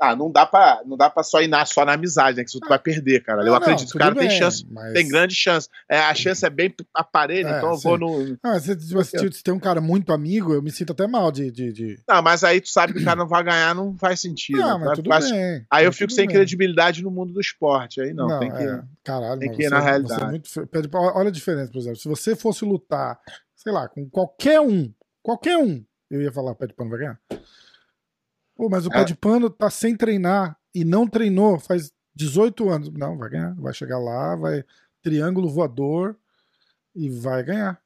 Ah, não dá pra, não dá pra só ir na, só na amizade, né? Que isso tu vai perder, cara. Eu Não, não, acredito que o cara tem bem, chance. mas- Tem grande chance. É, a chance é bem aparelho, É, então eu sim. vou no. Ah, se, se, você- se tem um cara muito amigo, eu me sinto até mal de. de, de... Não, mas aí tu sabe que o cara não vai ganhar, não faz sentido. Não, né? mas tudo bem. Aí eu fico sem bem. credibilidade no mundo do esporte. Aí não, tem que. é. Caralho, tem que ir você, na realidade. é muito pede pra- Olha a diferença, por exemplo. Se você fosse lutar, sei lá, com qualquer um, qualquer um, eu ia falar, pé de pano vai ganhar. Pô, mas o pé de pano tá sem treinar e não treinou faz 18 anos. Não, vai ganhar. Vai chegar lá, vai triângulo voador e vai ganhar.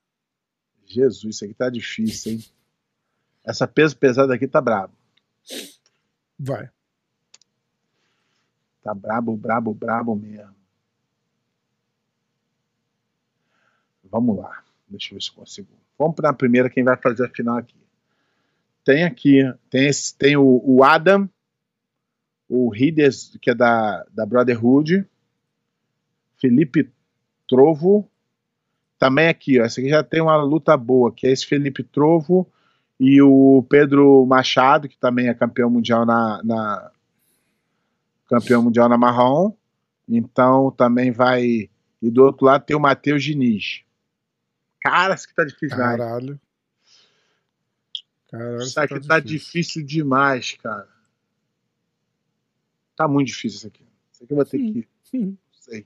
Jesus, isso aqui tá difícil, hein? Essa peso pesado aqui tá brabo. Vai. Tá brabo, brabo, brabo mesmo. Vamos lá. Deixa eu ver se consigo. Vamos para a primeira, quem vai fazer a final aqui. Tem aqui, tem, esse, tem o, o Adam, o Hides, que é da, da Brotherhood, Felipe Trovo. Também aqui, ó, esse aqui já tem uma luta boa, que é esse Felipe Trovo e o Pedro Machado, que também é campeão mundial na, na campeão mundial na marrom. Então também vai. E do outro lado tem o Matheus Diniz. Cara, isso aqui tá difícil, né? Caralho. Isso aqui tá difícil demais, cara. Tá muito difícil isso aqui. Isso aqui eu vou ter que. Sim. Não sei.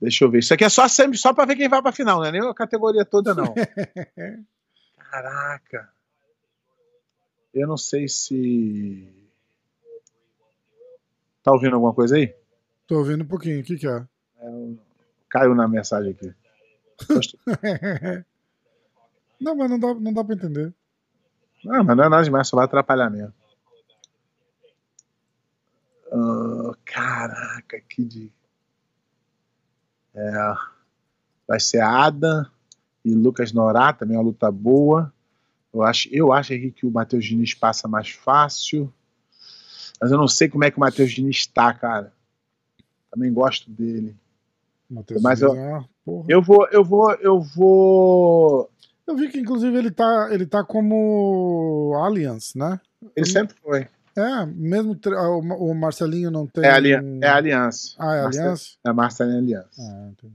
Deixa eu ver. Isso aqui é só sempre só pra ver quem vai pra final, não é nem a categoria toda, não. Caraca. Eu não sei se. Tá ouvindo alguma coisa aí? Tô ouvindo um pouquinho. O que, que é? Caiu na mensagem aqui. não, mas não dá, não dá pra entender. Não, mas não é nada demais, só vai atrapalhar mesmo. Ah, caraca, que de. É, vai ser Adam e Lucas Norá, também é uma luta boa. Eu acho, eu acho aqui que o Matheus Diniz passa mais fácil. Mas eu não sei como é que o Matheus Diniz tá, cara. Também gosto dele. Matheus Mas eu- é. Eu vou, eu vou, eu vou. Eu vi que, inclusive, ele tá, ele tá como Alliance, né? Ele sempre foi. É, mesmo ah, o Ma- o Marcelinho não tem. É, ali, é Aliança. Ah, é Marcel- Aliança? É Marcelinho Aliança. Ah, entendi.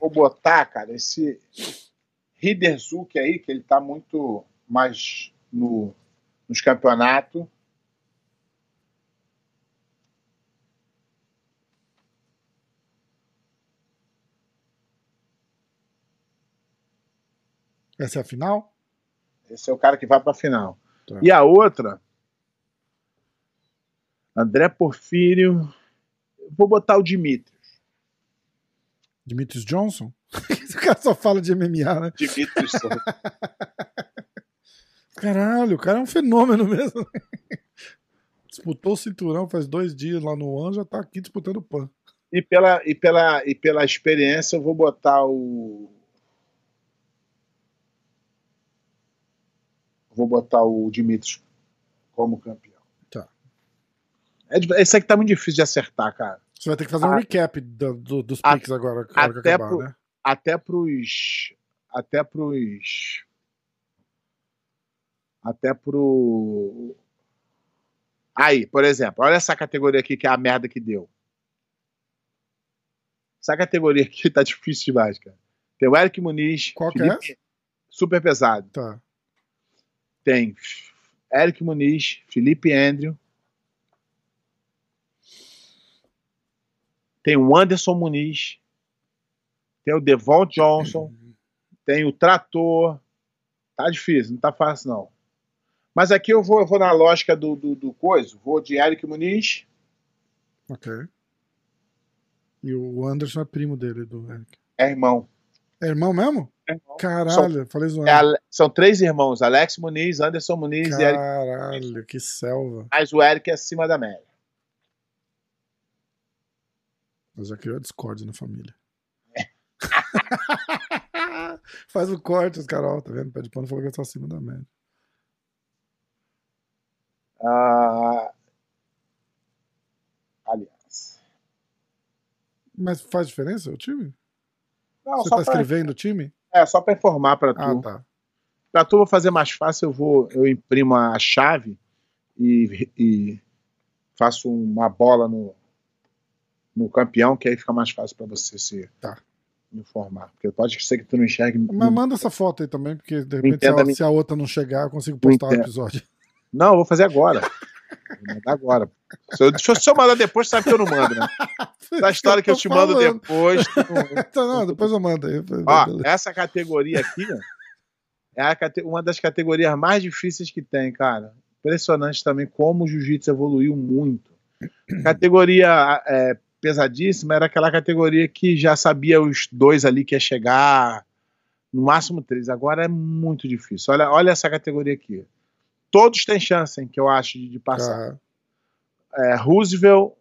vou botar, cara, esse Riderzuki aí, que ele tá muito mais no, nos campeonatos. Essa é a final? Esse é o cara que vai pra final. Tá. E a outra, André Porfírio. Vou botar o Dimitrios. Demetrius Johnson? Esse cara só fala de MMA, né? Dimitrios Souza. Caralho, o cara é um fenômeno mesmo. Disputou o cinturão faz dois dias lá no One, já tá aqui disputando o PAN. e, pela, e, pela, e pela experiência, eu vou botar o. Vou botar o Dimitrios como campeão. Tá. É, esse aqui tá muito difícil de acertar, cara. Você vai ter que fazer um A- recap do- do- dos A- picks agora, na hora que até acabar, pro- né? Até pros. Até pros. Até pro. Aí, por exemplo, olha essa categoria aqui que é a merda que deu. Essa categoria aqui tá difícil demais, cara. Tem o Eric Muniz. Qual que é Felipe- Super pesado. Tá. Tem Eric Muniz, Felipe Andrew. Tem o Anderson Muniz. Tem o Devon Johnson. Tem o Trator. Tá difícil, não tá fácil não. Mas aqui eu vou, eu vou na lógica do, do, do coisa. Vou de Eric Muniz. Ok. E o Anderson é primo dele, do Eric. É irmão. É irmão mesmo? É irmão. Caralho, falei zoando. É são três irmãos, Alex Muniz, Anderson Muniz e Eric. Caralho, que selva. Mas o Eric é acima da média. Eu já criou Discord na família. Faz o corte, os caras, ó, tá vendo? Pé de pano falou que eu tô acima da média. Ah, aliás. Mas faz diferença o time? Não, Você tá pra, escrevendo o time? é, só pra informar pra tu. Ah, tá. Pra tu vou fazer mais fácil, eu vou, eu imprimo a chave e, e faço uma bola no, no campeão, que aí fica mais fácil pra você se Tá. informar. Porque pode ser que tu não enxergue. Mas manda essa foto aí também, porque de repente se a, me- se a outra não chegar, eu consigo postar o Entenda. episódio. Não, eu vou fazer agora. Vou mandar agora. Se eu, eu- eu mandar depois, sabe que eu não mando, né? Essa história que eu te mando depois. tu Então, não, depois eu mando aí. Ó, essa categoria aqui é a uma das categorias mais difíceis que tem, cara. Impressionante também como o jiu-jitsu evoluiu muito. Categoria é, pesadíssima era aquela categoria que já sabia os dois ali que ia chegar, no máximo três. Agora é muito difícil. Olha, olha essa categoria aqui. Todos têm chance, hein, que eu acho, de, de passar. Tá. É, Roosevelt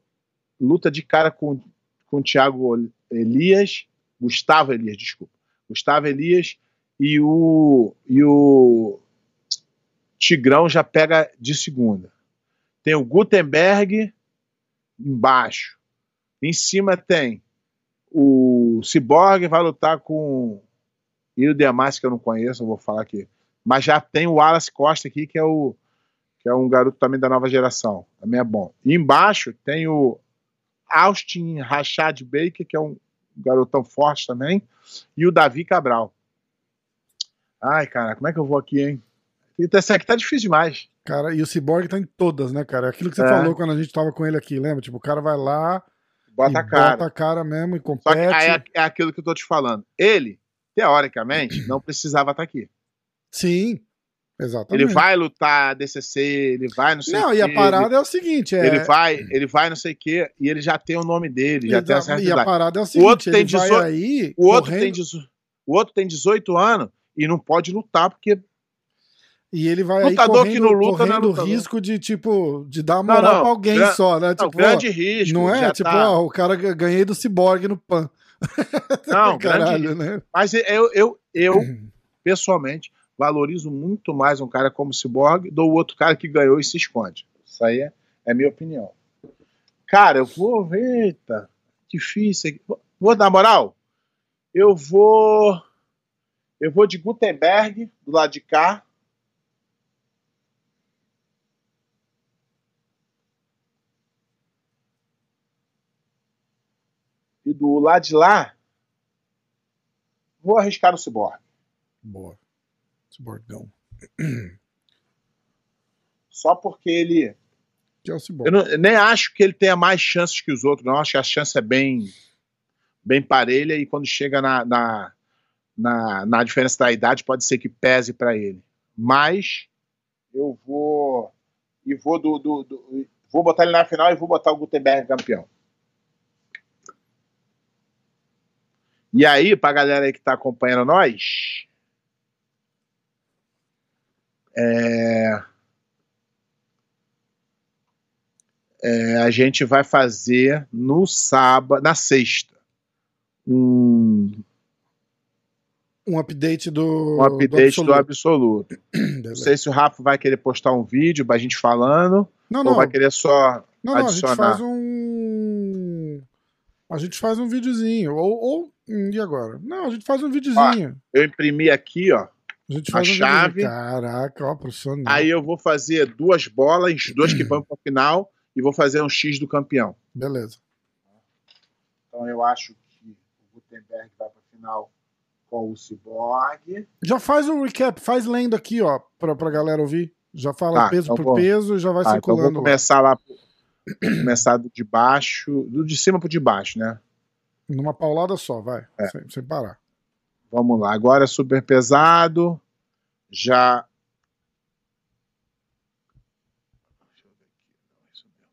luta de cara com, com o Thiago Elias, Gustavo Elias, desculpa. Gustavo Elias e o, e o Tigrão já pega de segunda. Tem o Gutenberg embaixo. Em cima tem o Cyborg, vai lutar com e o Demas, que eu não conheço, eu vou falar aqui. Mas já tem o Wallace Costa aqui, que é o que é um garoto também da nova geração. Também é bom. E embaixo tem o Austin Rashad Baker, que é um garotão forte também, e o Davi Cabral. Ai, cara, como é que eu vou aqui, hein? Essa aqui tá difícil demais. Cara, e o Cyborg tá em todas, né, cara? Aquilo que você É. falou quando a gente tava com ele aqui, lembra? Tipo, o cara vai lá, Bota a cara. bota a cara mesmo e Só que compete. é, é aquilo que eu tô te falando. Ele, teoricamente, não precisava estar aqui. Sim, exatamente. Ele vai lutar DCC, ele vai não sei Não, o e a parada é o seguinte, é... Ele, ele vai, ele vai não sei o quê, e ele já tem o nome dele, já tem a certa e a idade. parada é o seguinte, outro tem ele vai 18 aí O outro, correndo, tem, dezo- o outro tem 18 anos e não pode lutar, porque. e ele vai Lutador correndo, que não luta, não é correndo risco de, tipo, de dar Não, moral não, pra alguém gran- só, né? Não, Tipo, grande risco. não é? Tipo, tá- ó, o cara ga- ganhei do Cyborg no PAN. Não, grande Caralho, né? Mas eu, eu, eu, pessoalmente, valorizo muito mais um cara como Cyborg do outro cara que ganhou e se esconde. Isso aí é, é minha opinião. Cara, eu vou. Eita, difícil. Vou- Vou dar moral? Eu vou. Eu vou de Gutenberg, do lado de cá. E do lado de lá, vou arriscar no Cyborg. Boa. Cyborgão. Só porque ele. É. Eu, não- eu nem acho que ele tenha mais chances que os outros, não. Acho que a chance é bem, bem parelha e quando chega na, na, na, na diferença da idade, pode ser que pese para ele. Mas eu vou. E vou do, do- do- Vou botar ele na final e vou botar o Gutenberg campeão. E aí, pra galera aí que tá acompanhando nós. É. É, a gente vai fazer no sábado, na sexta, um, Um update do. um update do absoluto. absoluto. Não sei se o Rafa vai querer postar um vídeo pra gente falando, Não, ou não. vai querer só Não, não, a gente adicionar. faz um. A gente faz um videozinho. Ou. ou... hum, E agora? Não, a gente faz um videozinho. Eu imprimi aqui, ó. A a chave. Caraca, ó, profissional. Aí eu vou fazer duas bolas, dois que vão pra final, e vou fazer um X do campeão. Beleza. Então eu acho que o Gutenberg vai pra final com o Cyborg. Já faz um recap, faz lendo aqui, ó, pra, pra galera ouvir. Já fala Tá, peso então por vou- peso e já vai então circulando. vou lá. começar lá. começar do de baixo, do de cima pro de baixo, né? Numa paulada só, vai. É. Sem, sem parar. Vamos lá. Agora é super pesado. Já. Deixa eu ver aqui. Não, isso mesmo.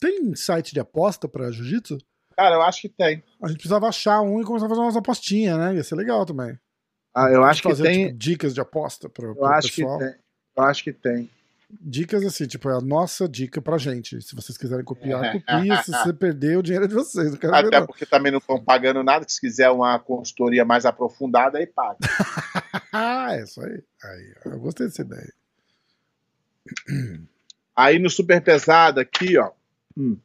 Tem site de aposta pra jiu-jitsu? Cara, eu acho que tem. A gente precisava achar um e começar a fazer umas apostinhas, né? Ia ser legal também. Ah, eu acho que fazer, tem. tipo, dicas de aposta acho que pessoal. Eu acho que tem. Dicas assim, tipo, é a nossa dica pra gente. Se vocês quiserem copiar, copia. Se você perder, o dinheiro é de vocês. Até porque também não estão pagando nada, se quiser uma consultoria mais aprofundada, aí paga. Ah, é isso aí. aí. Eu gostei dessa ideia. Aí no super pesado aqui, ó. hum,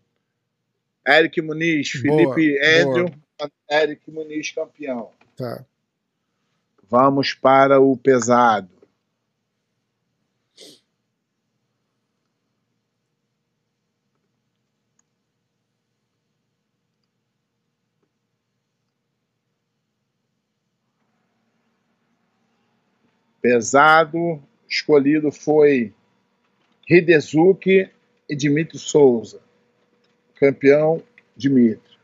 Eric Muniz, Boa, Felipe Andrew, boa. Eric Muniz campeão. Tá. Vamos para o pesado. Pesado, escolhido foi Hidezuki e Dimitri Souza. Campeão, Dimitri.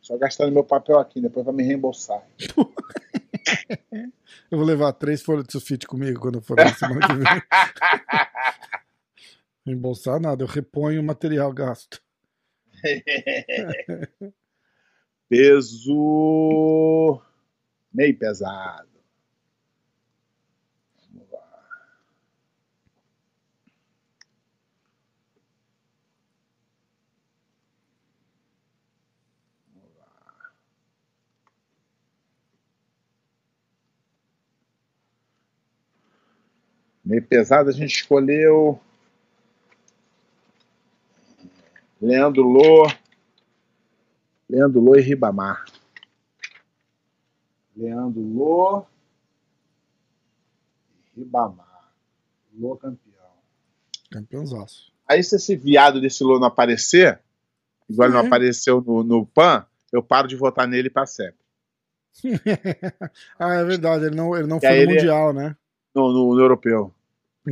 Só gastando meu papel aqui, depois vai me reembolsar. Eu vou levar três folhas de sulfite comigo quando eu for na semana que vem. Reembolsar nada, eu reponho o material gasto. Peso meio pesado. Meio pesado, a gente escolheu Leandro Lô, Leandro Lô e Ribamar. Leandro Lô e Ribamar. Lô campeão. Campeãozaço. Aí se esse viado desse Lô não aparecer, igual ele não Uhum. apareceu no, no PAN, eu paro de votar nele para sempre. ah, é verdade, ele não, ele não foi no ele- Mundial, né? No, no- no europeu.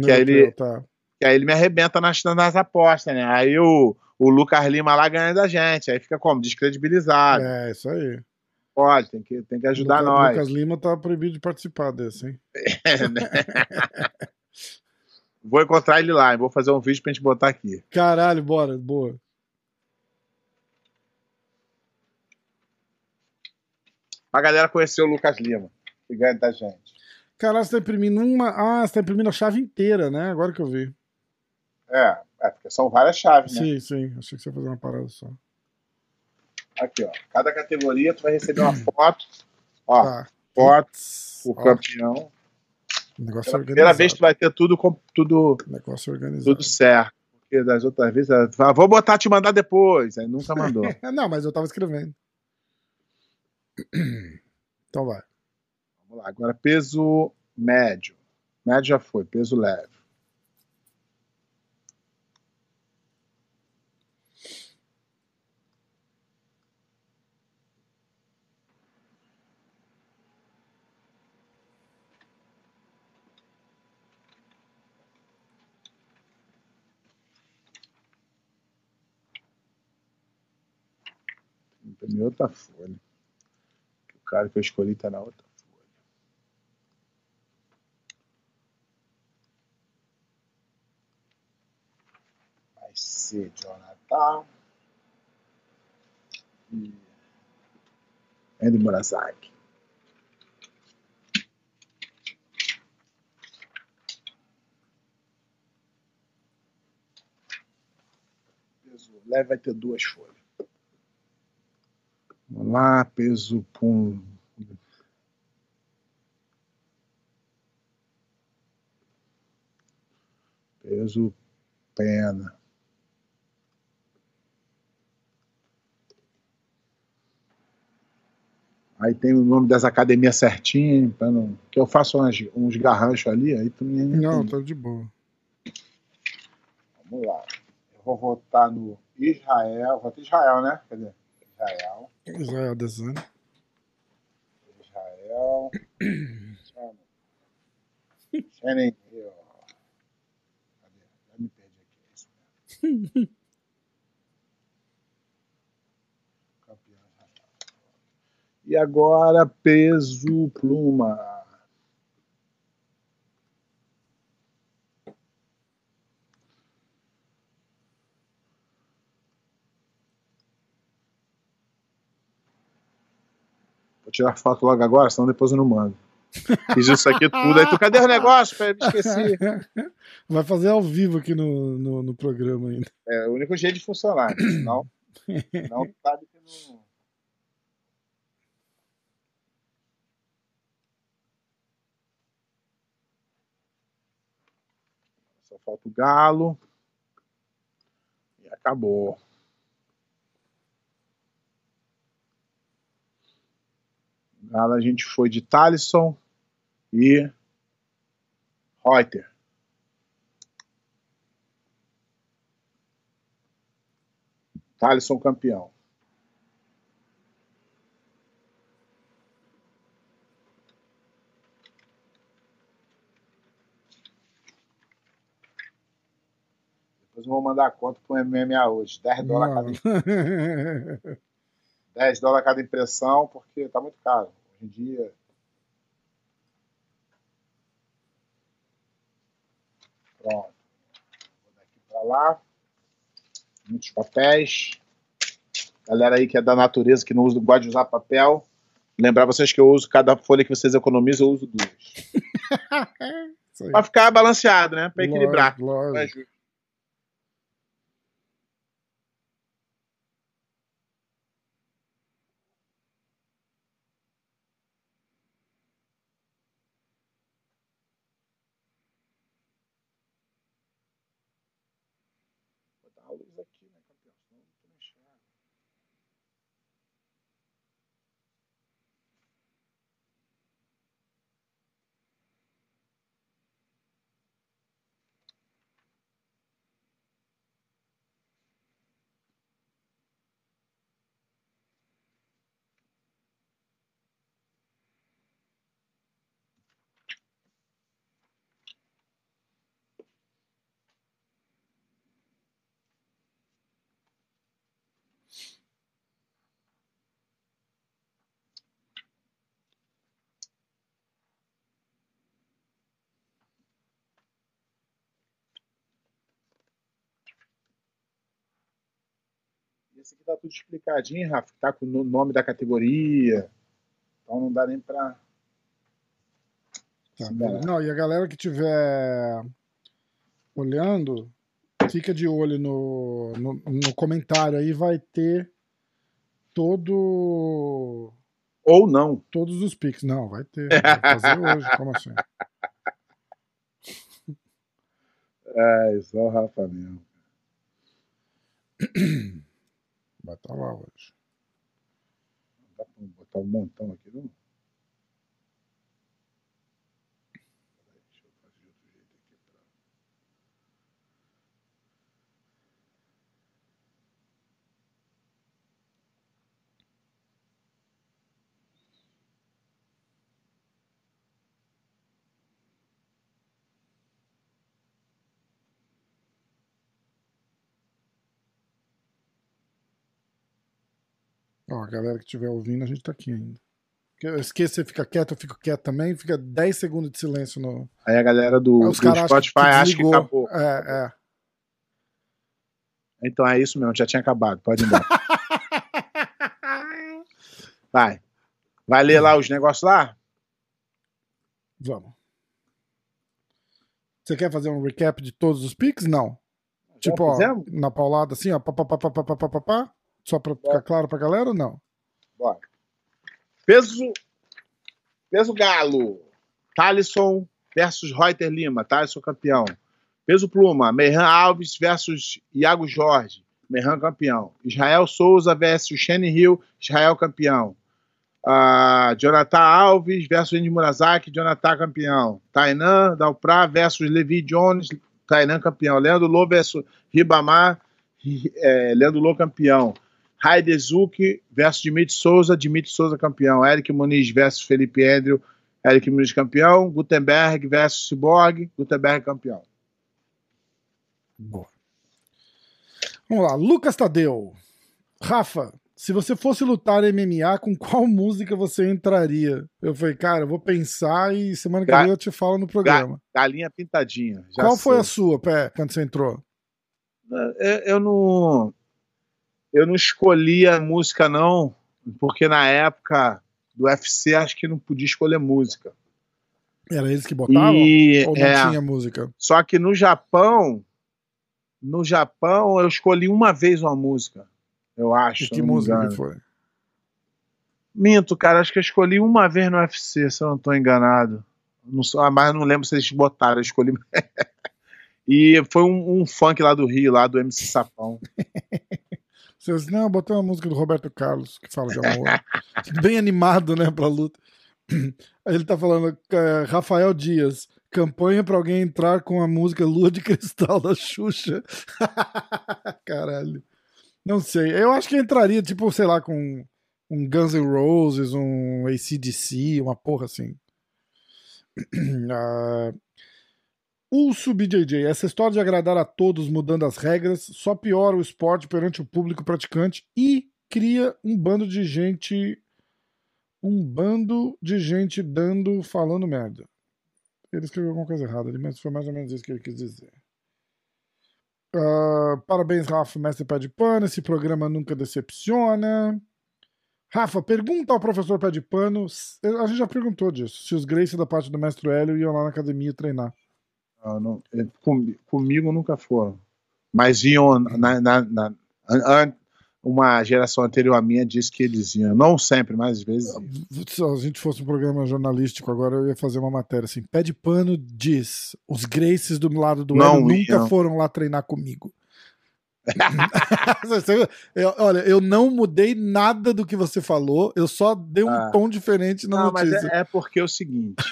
Que aí ele- tá. Que aí ele me arrebenta nas, nas apostas, né? Aí o, o Lucas Lima lá ganha da gente. Aí fica como? Descredibilizado. É, isso aí. Pode, tem que, tem que ajudar Lucas, nós. Lucas Lima tá proibido de participar desse, hein? Vou encontrar ele lá vou fazer um vídeo pra gente botar aqui. Caralho, bora, boa. Pra galera conhecer o Lucas Lima, que ganha da gente. Caralho, você tá imprimindo uma. Ah, você tá imprimindo a chave inteira, né? Agora que eu vi. É, é porque são várias chaves, né? Sim, sim. Achei que você ia fazer uma parada só. Aqui, ó. Cada categoria tu vai receber uma foto. Ó, Tá. foto, o campeão. Negócio Pela organizado. primeira vez tu vai ter tudo, tudo, Negócio organizado. tudo certo. Porque das outras vezes, fala, vou botar te mandar depois. Aí nunca mandou. Não, mas eu tava escrevendo. Então vai. Vamos lá. Agora, peso médio. Médio já foi, peso leve. Tem outra folha. O cara que eu escolhi tá na outra ser Jonathan e Andy Murasaki. Peso leve vai ter duas folhas. Vamos lá, peso pum. Peso pena. Aí tem o nome das academias certinho, pra não, que eu faço uns, uns garranchos ali, aí tu me Não, tá de boa. Vamos lá. Eu vou votar no Israel. Vota Israel, né? Cadê? Israel. Israel Design. Israel. Shannon Hill. Cadê? Já me perdi aqui. É isso mesmo. Campeão Israel. E agora, peso pluma. Vou tirar foto logo agora, senão depois eu não mando. Fiz isso aqui tudo. Aí tu, cadê o negócio? Me esqueci. Vai fazer ao vivo aqui no, no, no programa ainda. É, o único jeito de funcionar. Né? Não, não sabe que não. Falta o galo. E acabou. Galo a gente foi de Talisson e Reuter. Thaleson campeão. Depois eu vou mandar a conta pro MMA hoje. 10 dólares cada 10 dólares cada impressão, porque tá muito caro. Hoje em dia. Pronto. Vou daqui para lá muitos papéis. Galera aí que é da natureza, que não usa, gosta de usar papel. Lembrar vocês que eu uso cada folha que vocês economizam, eu uso duas. Pra ficar balanceado, né? Pra equilibrar. Lógico, esse aqui tá tudo explicadinho, Rafa. Tá com o nome da categoria. Então não dá nem pra. Tá. Não, e a galera que estiver olhando, fica de olho no, no, no comentário aí, vai ter todo Ou não. todos os pics. Não, vai ter. Vai fazer hoje, como assim? É, só o Rafa mesmo. Vai estar lá hoje. Não dá pra botar um montão aqui, não? Peraí, Deixa eu fazer de outro jeito aqui pra. Ó, a galera que estiver ouvindo, a gente tá aqui ainda. Eu esqueço, você fica quieto, eu fico quieto também, fica 10 segundos de silêncio no. Aí a galera do, do Spotify acha que acabou. É, é. Então é isso mesmo, já tinha acabado. Pode ir embora. Vai. Vai ler lá os negócios lá? Vamos. Você quer fazer um recap de todos os pics? Não. Tipo, ó, na paulada assim, ó, pá, pá, pá, pá, pá, pá, pá, pá, só pra ficar claro pra galera ou não? Bora. Peso. Peso Galo. Thalisson versus Reuter Lima. Thalisson campeão. Peso Pluma. Merran Alves versus Iago Jorge. Merran campeão. Israel Souza versus Shane Hill. Israel campeão. Ah, Jonathan Alves versus Indy Murasaki. Jonathan campeão. Tainan Dalprá versus Levi Jones. Tainan campeão. Leandro Lô versus Ribamar. Ri- é, Leandro Lô campeão. Raider Zuki versus Dimitri Souza, Dimitri Souza campeão. Eric Muniz versus Felipe Andrew, Eric Muniz campeão. Gutenberg versus Cyborg, Gutenberg campeão. Boa. Vamos lá, Lucas Tadeu. Rafa, se você fosse lutar MMA, com qual música você entraria? Eu falei, cara, eu vou pensar e semana que vem eu te falo no programa. Galinha pintadinha. qual foi a sei. sua, Pé, quando você entrou? Eu, eu não. Eu não escolhi a música, não, porque na época do UFC, acho que não podia escolher música. Era eles que botavam? E, Ou não é, tinha música? Só que no Japão, no Japão eu escolhi uma vez uma música, eu acho. E que música que foi? Minto, cara, acho que eu escolhi uma vez no UFC, se eu não estou enganado. Não, sou- ah, mas não lembro se eles botaram, eu escolhi. e foi um, um funk lá do Rio, lá do MC Sapão. Você disse, não, botei uma música do Roberto Carlos, que fala de amor. Bem animado, né, pra luta. Ele tá falando, é, Rafael Dias, campanha pra alguém entrar com a música Lua de Cristal da Xuxa. Caralho. Não sei. Eu acho que entraria, tipo, sei lá, com um Guns N' Roses, um ACDC, uma porra assim. Ah, o SubJJ, essa história de agradar a todos mudando as regras só piora o esporte perante o público praticante e cria um bando de gente. Um bando de gente dando, falando merda. Ele escreveu alguma coisa errada ali, mas foi mais ou menos isso que ele quis dizer. Ah, parabéns, Rafa, mestre pé de pano. Esse programa nunca decepciona. Rafa, pergunta ao professor pé de pano. A gente já perguntou disso. Se os Grace da parte do mestre Hélio iam lá na academia treinar. Não, não, é, com- comigo nunca foram. Mas iam na, na- na- an- uma geração anterior à minha disse que eles iam. Não sempre, mas às vezes. Se a gente fosse um programa jornalístico agora, eu ia fazer uma matéria assim. Pé de pano diz: os Graces do lado do Não Hélio nunca foram lá treinar comigo. Eu- olha, eu não mudei nada do que você falou, eu só dei um Ah. tom diferente na Não, mas notícia. é, é porque é o seguinte: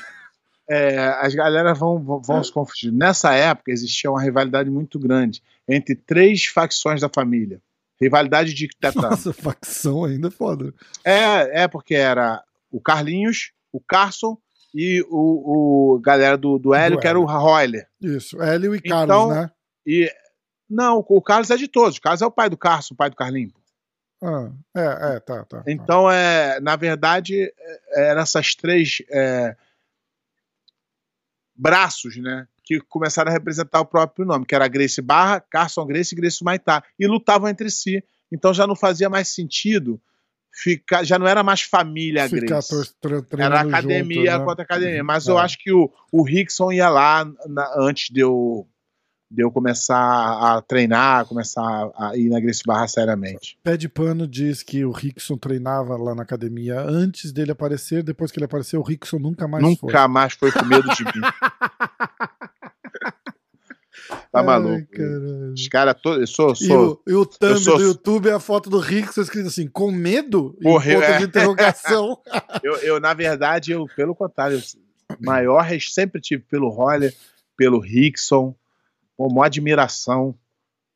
é, as galera vão, vão, vão se confundir. Nessa época existia uma rivalidade muito grande entre três facções da família. Rivalidade de tetano. Nossa, facção ainda é foda. É, é porque era o Carlinhos, o Carson e o, o galera do, do Hélio, Do que era o Royler. Isso, Hélio e Então, Carlos, né? E não, o Carlos é de todos. O Carlos é o pai do Carson, o pai do Carlinhos. Ah, é, é, tá, tá. tá. Então, é, na verdade, é, eram essas três é, braços, né? Que começaram a representar o próprio nome, que era Grace Barra, Carson Grace e Grace Maitá. E lutavam entre si. Então já não fazia mais sentido ficar. Já não era mais família Ficar Grace. Era academia junto, né? contra academia. Mas É. eu acho que o, o Rickson ia lá na- antes de eu, de eu começar a treinar, começar a ir na Grace Barra seriamente. Pé de pano diz que o Rickson treinava lá na academia antes dele aparecer, depois que ele apareceu, o Rickson nunca mais Nunca foi. mais foi com medo de mim. tá Ai, maluco. caralho. Os caras todos. Eu sou. E sou o, e o thumb sou- do YouTube é a foto do Rickson escrito assim, com medo? Morreu, ponto é. de interrogação. eu, eu, na verdade, eu, pelo contrário, eu, maior sempre tive pelo Roller, pelo Rickson, uma admiração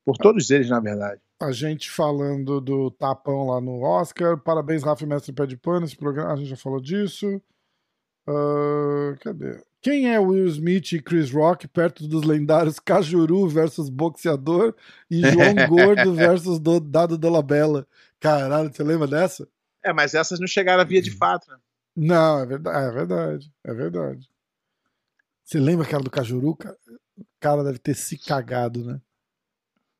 por todos eles, na verdade. a gente falando do tapão lá no Oscar. Parabéns, Rafa e Mestre Pé de Pano. Esse programa, a gente já falou disso. Ah, cadê? Quem é Will Smith e Chris Rock perto dos lendários Cajuru versus Boxeador e João Gordo versus do, Dado Dolabella? Caralho, você lembra dessa? É, mas essas não chegaram a via de fato, né? Não, é verdade, é verdade, é verdade. Você lembra aquela do Cajuru? Ca- O cara deve ter se cagado, né?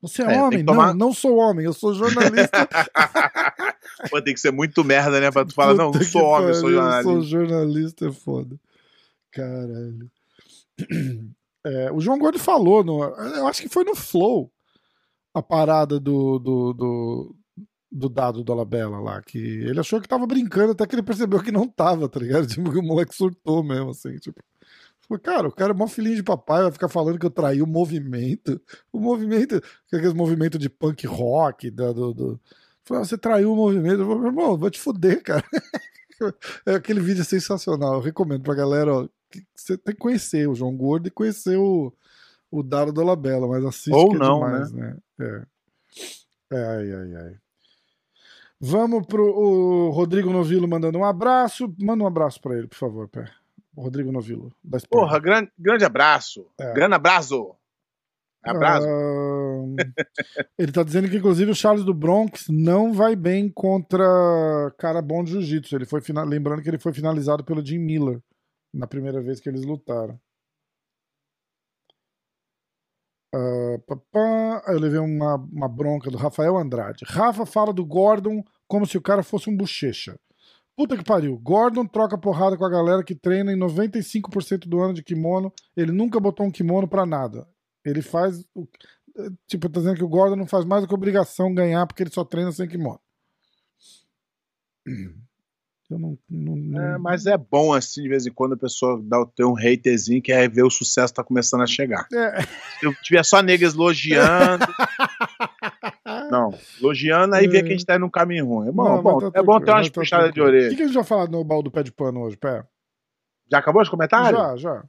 Você é, É, homem? tomar- Não, não sou homem, eu sou jornalista. Pô, tem que ser muito merda, né? Pra tu falar, não, Puta não sou homem, eu sou jornalista. sou jornalista, é foda. Caralho. É, o João Gordo falou, no, eu acho que foi no Flow, a parada do, do, do, do dado do Alabella lá, que ele achou que tava brincando, até que ele percebeu que não tava, tá ligado? Tipo, que o moleque surtou mesmo, assim, tipo. Falei, cara, o cara é mó filhinho de papai, vai ficar falando que eu traí o movimento. O movimento, aqueles movimentos de punk rock, da, do, do... Falei, ah, você traiu o movimento. Eu falei, meu irmão, vou te fuder, cara. É, aquele vídeo é sensacional. Eu recomendo pra galera, ó. que Você tem que conhecer o João Gordo e conhecer o, o Dado do Labella, mas assiste Ou é não, demais, né? É. É, Ai, ai, ai. Vamos pro o Rodrigo Novilo mandando um abraço. Manda um abraço pra ele, por favor, Pé. Rodrigo Novilo. Da Espanha. Porra, grande, grande abraço. É. Grande abraço. Abraço. Ahn, ele tá dizendo que, inclusive, o Charles do Bronx não vai bem contra cara bom de jiu-jitsu. Ele foi fina- Lembrando que ele foi finalizado pelo Jim Miller na primeira vez que eles lutaram. Ah, pá, pá. Eu levei uma, uma bronca do Rafael Andrade. Rafa fala do Gordon como se o cara fosse um bochecha. Puta que pariu. Gordon troca porrada com a galera que treina em 95% do ano de kimono. Ele nunca botou um kimono pra nada. Ele faz. o- Tipo, tá dizendo que o Gordon não faz mais do que obrigação ganhar porque ele só treina sem kimono. Eu não. não- não- É, mas é bom, assim, de vez em quando a pessoa dá, tem um haterzinho que é ver o sucesso tá começando a chegar. É. Se eu tiver só negas elogiando. não, elogiando, aí vê que a gente tá indo num caminho ruim. É bom, Não, bom, tá é bom ter umas mas tá puxadas de tranquilo. O orelha. que, que a gente vai falar no baú do pé de pano hoje, pé? Já acabou os comentários? Já, já.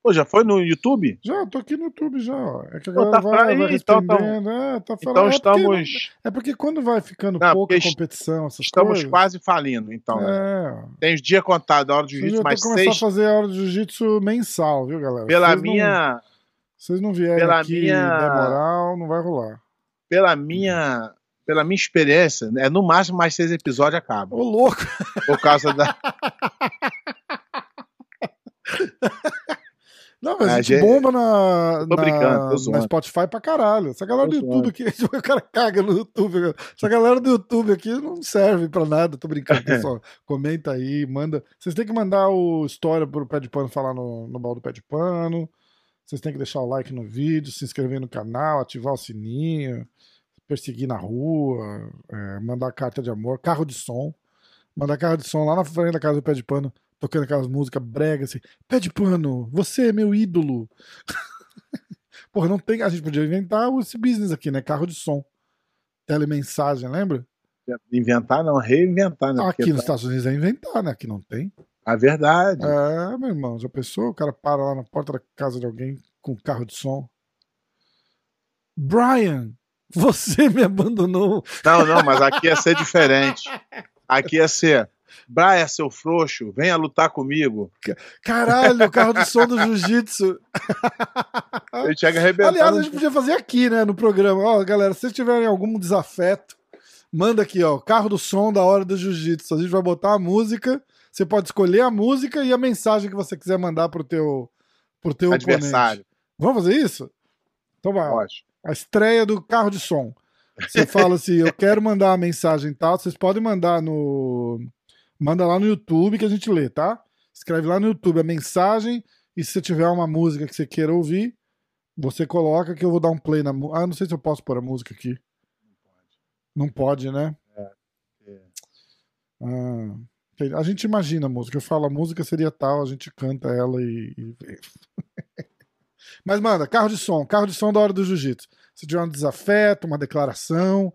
Pô, já foi no YouTube? Já, tô aqui no YouTube já. ó. É que a Pô, galera tá vai, vai então respondendo. é, tá falando. Então é porque não- estamos, É porque quando vai ficando Não, pouca porque est- competição, essas estamos coisas. quase falindo, então. É. Tem os dias contados, a hora do Eu jiu-jitsu, mais tô começando seis. a fazer a hora de jiu-jitsu mensal, viu, galera? Pela Vocês não- minha, Vocês não vierem pela aqui minha- moral, não vai rolar. Pela minha, pela minha experiência, é no máximo mais seis episódios acaba. Ô, louco! Por causa da. Não, mas a gente gente, bomba na, tô brincando, na, tô zoando. na Spotify pra caralho. Essa galera Tô do YouTube aqui, o cara caga no YouTube. Essa galera do YouTube aqui não serve pra nada. Tô brincando, pessoal. Comenta aí, manda. Vocês têm que mandar o história pro Pé de Pano falar no, no baldo do Pé de Pano. Vocês têm que deixar o like no vídeo, se inscrever no canal, ativar o sininho, perseguir na rua, é, mandar carta de amor, carro de som. Mandar carro de som lá na frente da casa do Pé de Pano, tocando aquelas músicas bregas assim. Pé de Pano, você é meu ídolo. Porra, não tem. A gente podia inventar esse business aqui, né? Carro de som. Telemensagem, lembra? Inventar, não, reinventar, né? Aqui nos tá- Estados Unidos é inventar, né? Aqui não tem. A verdade. É, meu irmão, já pensou? O cara para lá na porta da casa de alguém com carro de som. Brian, você me abandonou. Não, não, mas aqui ia ser diferente. Aqui ia ser. Braia, seu frouxo, venha lutar comigo. Caralho, o carro de som do jiu-jitsu. Ele chega arrebentando. Aliás, a gente podia fazer aqui, né, no programa. Ó, galera, se vocês tiverem algum desafeto, manda aqui, ó, carro do som da hora do jiu-jitsu. A gente vai botar a música. Você pode escolher a música e a mensagem que você quiser mandar pro teu, pro teu adversário. oponente. Vamos fazer isso? Então vai. Pode. a estreia do carro de som. Você fala assim, eu quero mandar uma mensagem e tal, vocês podem mandar no manda lá no YouTube que a gente lê, tá? Escreve lá no YouTube a mensagem e se você tiver uma música que você queira ouvir, você coloca que eu vou dar um play na música. Ah, não sei se eu posso pôr a música aqui. Não pode, né? é. Ah, ok. A gente imagina a música. Eu falo a música seria tal, a gente canta ela e. e- Mas manda, carro de som, carro de som da hora do jiu-jitsu. Se tiver um desafeto, uma declaração,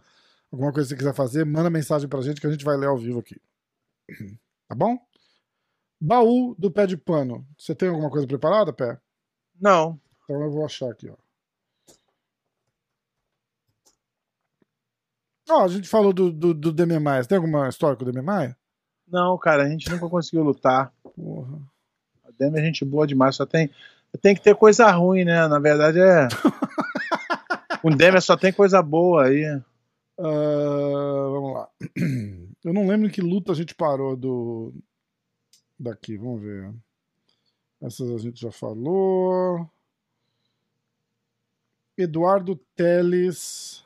alguma coisa que você quiser fazer, manda mensagem pra gente que a gente vai ler ao vivo aqui. Tá bom? Baú do pé de pano. Você tem alguma coisa preparada, pé? Não. Então eu vou achar aqui, ó. Ó, a gente falou do, do, do Demian Maia. Tem alguma história com o Demian Maia? Não, cara, a gente nunca conseguiu lutar. Porra. A Demi é gente boa demais, só tem. Tem que ter coisa ruim, né? Na verdade é. o Demi só tem coisa boa aí. Ah, vamos lá. Eu não lembro em que luta a gente parou do. Daqui, vamos ver. Essas a gente já falou. Eduardo Teles.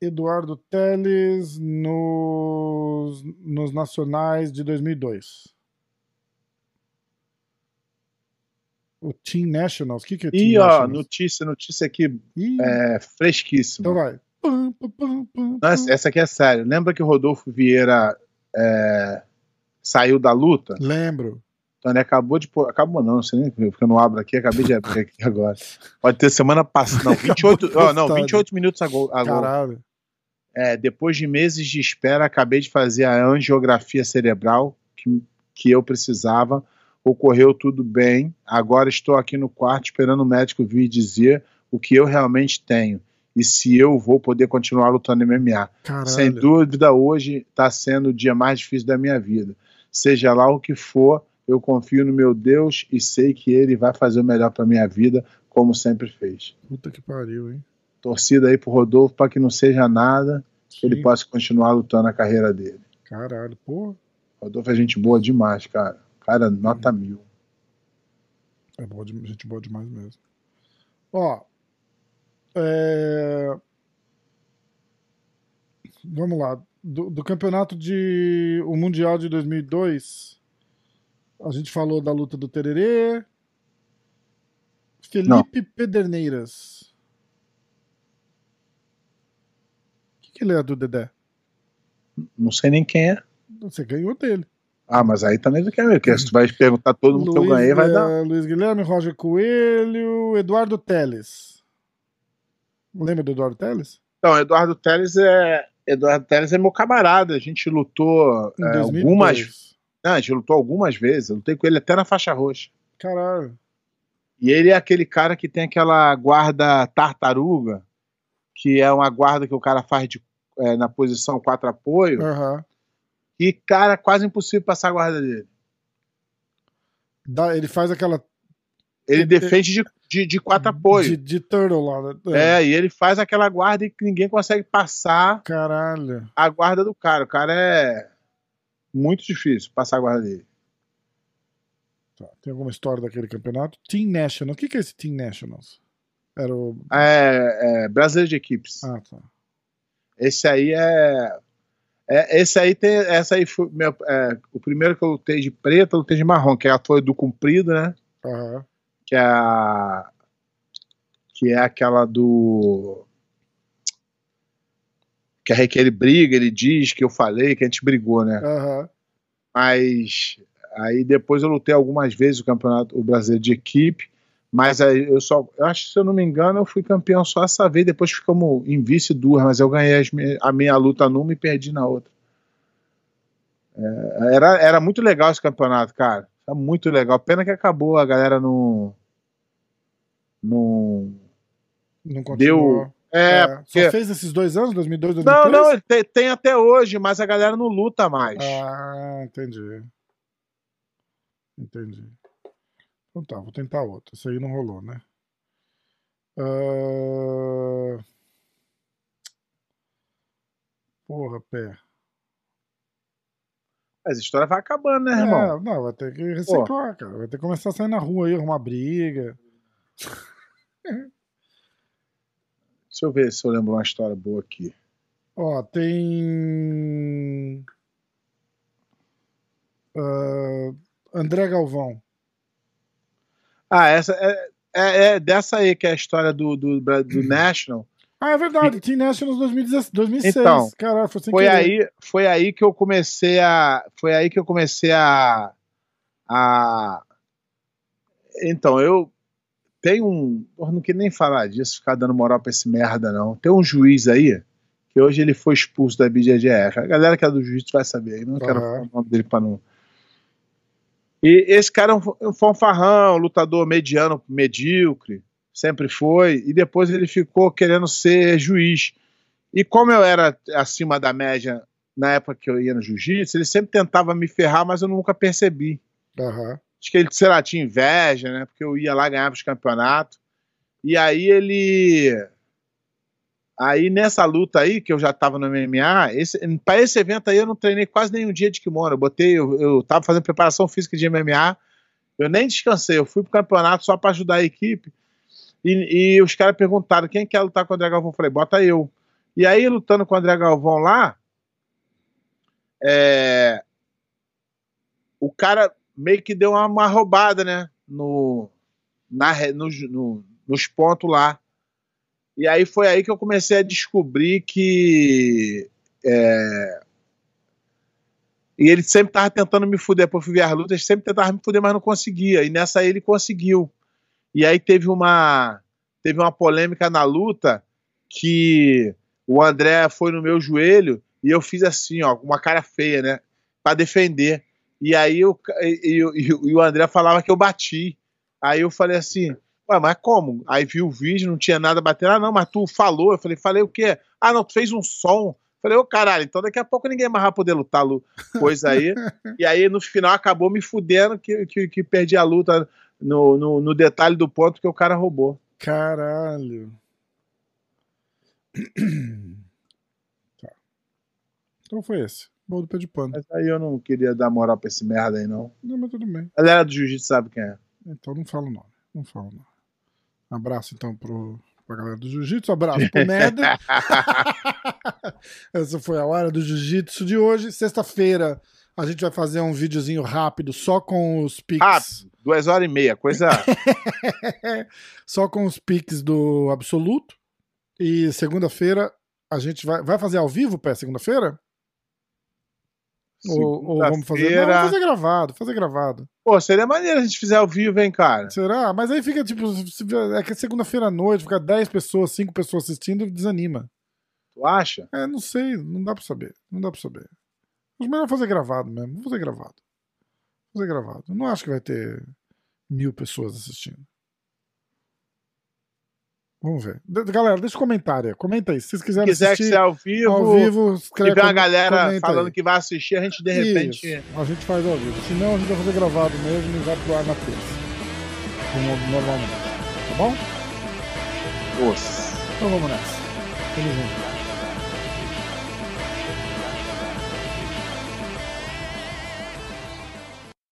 Eduardo Teles nos, nos Nacionais de 2002. O Team Nationals. O que, que é Team E, ó, notícia, notícia aqui Ih, é fresquíssima. Então vai. Pam, Não, essa- essa aqui é sério. Lembra que o Rodolfo Vieira é, saiu da luta? Lembro. Então ele acabou de. Acabou não, não sei nem porque eu não abro aqui, acabei de abrir aqui agora. Pode ter semana passada. Não, 28, ó, não, postado. 28 minutos ago- agora. Caralho. É, depois de meses de espera, acabei de fazer a angiografia cerebral que, que eu precisava. Ocorreu tudo bem. Agora estou aqui no quarto esperando o médico vir dizer o que eu realmente tenho e se eu vou poder continuar lutando MMA. Caralho. Sem dúvida, hoje está sendo o dia mais difícil da minha vida. Seja lá o que for, eu confio no meu Deus e sei que Ele vai fazer o melhor para minha vida, como sempre fez. Puta que pariu, hein? Torcida aí pro Rodolfo para que não seja nada, que ele Sim. possa continuar lutando a carreira dele. Caralho, porra. Rodolfo é gente boa demais, cara. Cara, nota mil. É boa, de- gente boa demais mesmo. Ó. É... Vamos lá. do, do campeonato de. O Mundial de 2002. A gente falou da luta do Tererê. Felipe Pederneiras. O que, que ele é do Dedé? Não sei nem quem é. Você ganhou dele. Ah, mas aí também não quer ver, porque se tu vai perguntar todo mundo que eu ganhei, vai dar. Luiz Guilherme, Roger Coelho, Eduardo Teles. Lembra do Eduardo Teles? Então, Eduardo Teles é. Eduardo Teles é meu camarada. A gente lutou Em é, 2002. algumas. Não, a gente lutou algumas vezes. Eu lutei com ele até na faixa roxa. Caralho. E ele é aquele cara que tem aquela guarda tartaruga, que é uma guarda que o cara faz de, é, na posição quatro apoio, Aham. e, cara, quase impossível passar a guarda dele. Dá- Ele faz aquela. Ele defende de, de, de quatro apoio. De, de turtle lá. né? É, e ele faz aquela guarda e que ninguém consegue passar Caralho. a guarda do cara. O cara é muito difícil passar a guarda dele. Tá, Tem alguma história daquele campeonato? Team National. O que, que é esse Team Nationals? Era o. É, é brasileiro de equipes. Ah, tá. Esse aí é, é- esse aí tem, essa aí foi meu, é, o primeiro que eu lutei de preto, eu lutei de marrom, que é a foi do comprido, né? Aham. Que é a, que é aquela do que que ele briga, ele diz que eu falei, que a gente brigou, né? Aham. Mas aí depois eu lutei algumas vezes o campeonato o brasileiro de equipe, mas aí eu só, eu acho que se eu não me engano, eu fui campeão só essa vez, depois ficamos em vice duas, mas eu ganhei as a minha luta numa e perdi na outra. É, era, era muito legal esse campeonato, cara. Era muito legal. Pena que acabou, a galera não. Não. Não Deu. É, É, porque. Só fez esses dois anos, 2002, 2003? Não, não, tem, tem até hoje, mas a galera não luta mais. Ah, entendi. Entendi. Então tá, vou tentar outro. Esse aí não rolou, né? Ah, Porra, pé. Mas a história vai acabando, né, irmão? É, não, vai ter que reciclar, cara. Vai ter que começar a sair na rua aí, arrumar briga. Deixa eu ver se eu lembro uma história boa aqui. Ó, tem. ah, André Galvão. Ah, essa é, é, é dessa aí que é a história do, do, do National. Ah, é verdade, Team Nationals 2016, 2006. Então, Caralho, foi Foi aí, foi aí que eu comecei a. Foi aí que eu comecei a. a então, eu. Tem um. Eu não queria nem falar disso, ficar dando moral pra esse merda, não. Tem um juiz aí, que hoje ele foi expulso da BJJF. A galera que é do juiz vai saber aí, não quero Aham. falar o nome dele pra não. E esse cara é um, um fanfarrão, lutador mediano, medíocre, sempre foi, e depois ele ficou querendo ser juiz. E como eu era acima da média na época que eu ia no jiu-jitsu, ele sempre tentava me ferrar, mas eu nunca percebi. Aham. Acho que ele, sei lá, tinha inveja, né? Porque eu ia lá ganhar os campeonatos. E aí ele. Aí nessa luta aí, que eu já tava no MMA, esse, pra esse evento aí eu não treinei quase nenhum dia de kimono. Eu botei, eu, eu tava fazendo preparação física de MMA, eu nem descansei, eu fui pro campeonato só pra ajudar a equipe. E, e os caras perguntaram quem quer lutar com o André Galvão. Eu falei, bota eu. E aí, lutando com o André Galvão lá, é, o cara meio que deu uma, uma roubada, né? No, na, nos, no- nos pontos lá. E aí foi aí que eu comecei a descobrir que. é, E ele sempre tava tentando me fuder, depois fui ver as lutas, sempre tentava me fuder, mas não conseguia. E nessa aí ele conseguiu. E aí teve uma. Teve uma polêmica na luta que o André foi no meu joelho e eu fiz assim, ó, uma cara feia, né? Pra defender. E aí o, ca- e, e- e o André falava que eu bati. Aí eu falei assim, ué, mas como? Aí vi o vídeo, não tinha nada batendo. Ah, não, mas tu falou. Eu falei, falei o quê? Ah, não, tu fez um som. Falei, ô caralho, então daqui a pouco ninguém mais vai poder lutar, Lu, coisa aí. e aí no final acabou me fudendo que, que, que perdi a luta no, no, no detalhe do ponto que o cara roubou. Caralho. Tá. Então foi esse. Bom do pé de pano. Mas aí eu não queria dar moral pra esse merda aí, não. Não, mas tudo bem. A galera do jiu-jitsu sabe quem é. Então não falo o nome. Não falo o nome. Abraço então pro, pra galera do Jiu-Jitsu. Abraço pro Meda. Essa foi a hora do jiu-jitsu de hoje. Sexta-feira a gente vai fazer um videozinho rápido só com os pics. Rápido, duas horas e meia, coisa. só com os pics do Absoluto. E segunda-feira a gente vai. Vai fazer ao vivo, pé, segunda-feira? Ou, ou vamos fazer. Não, vamos fazer gravado, fazer gravado. Pô, seria maneiro a gente fizer ao vivo, hein, cara? Será? Mas aí fica tipo. É que segunda-feira à noite, fica 10 pessoas, 5 pessoas assistindo, desanima. Tu acha? É, não sei, não dá pra saber. Não dá pra saber. Mas melhor fazer gravado mesmo. Vou fazer gravado. Vou fazer gravado. Não acho que vai ter mil pessoas assistindo. Vamos ver. Galera, deixa um comentário. Comenta aí. Se vocês quiserem Se quiser assistir que seja ao vivo, ao vivo escreve, tiver uma galera falando aí. que vai assistir, a gente de repente. Isso, a gente faz ao vivo. Se não, a gente vai fazer gravado mesmo e vai pro ar na terça. Como normalmente. Tá bom? Nossa. Então vamos nessa. Tamo junto.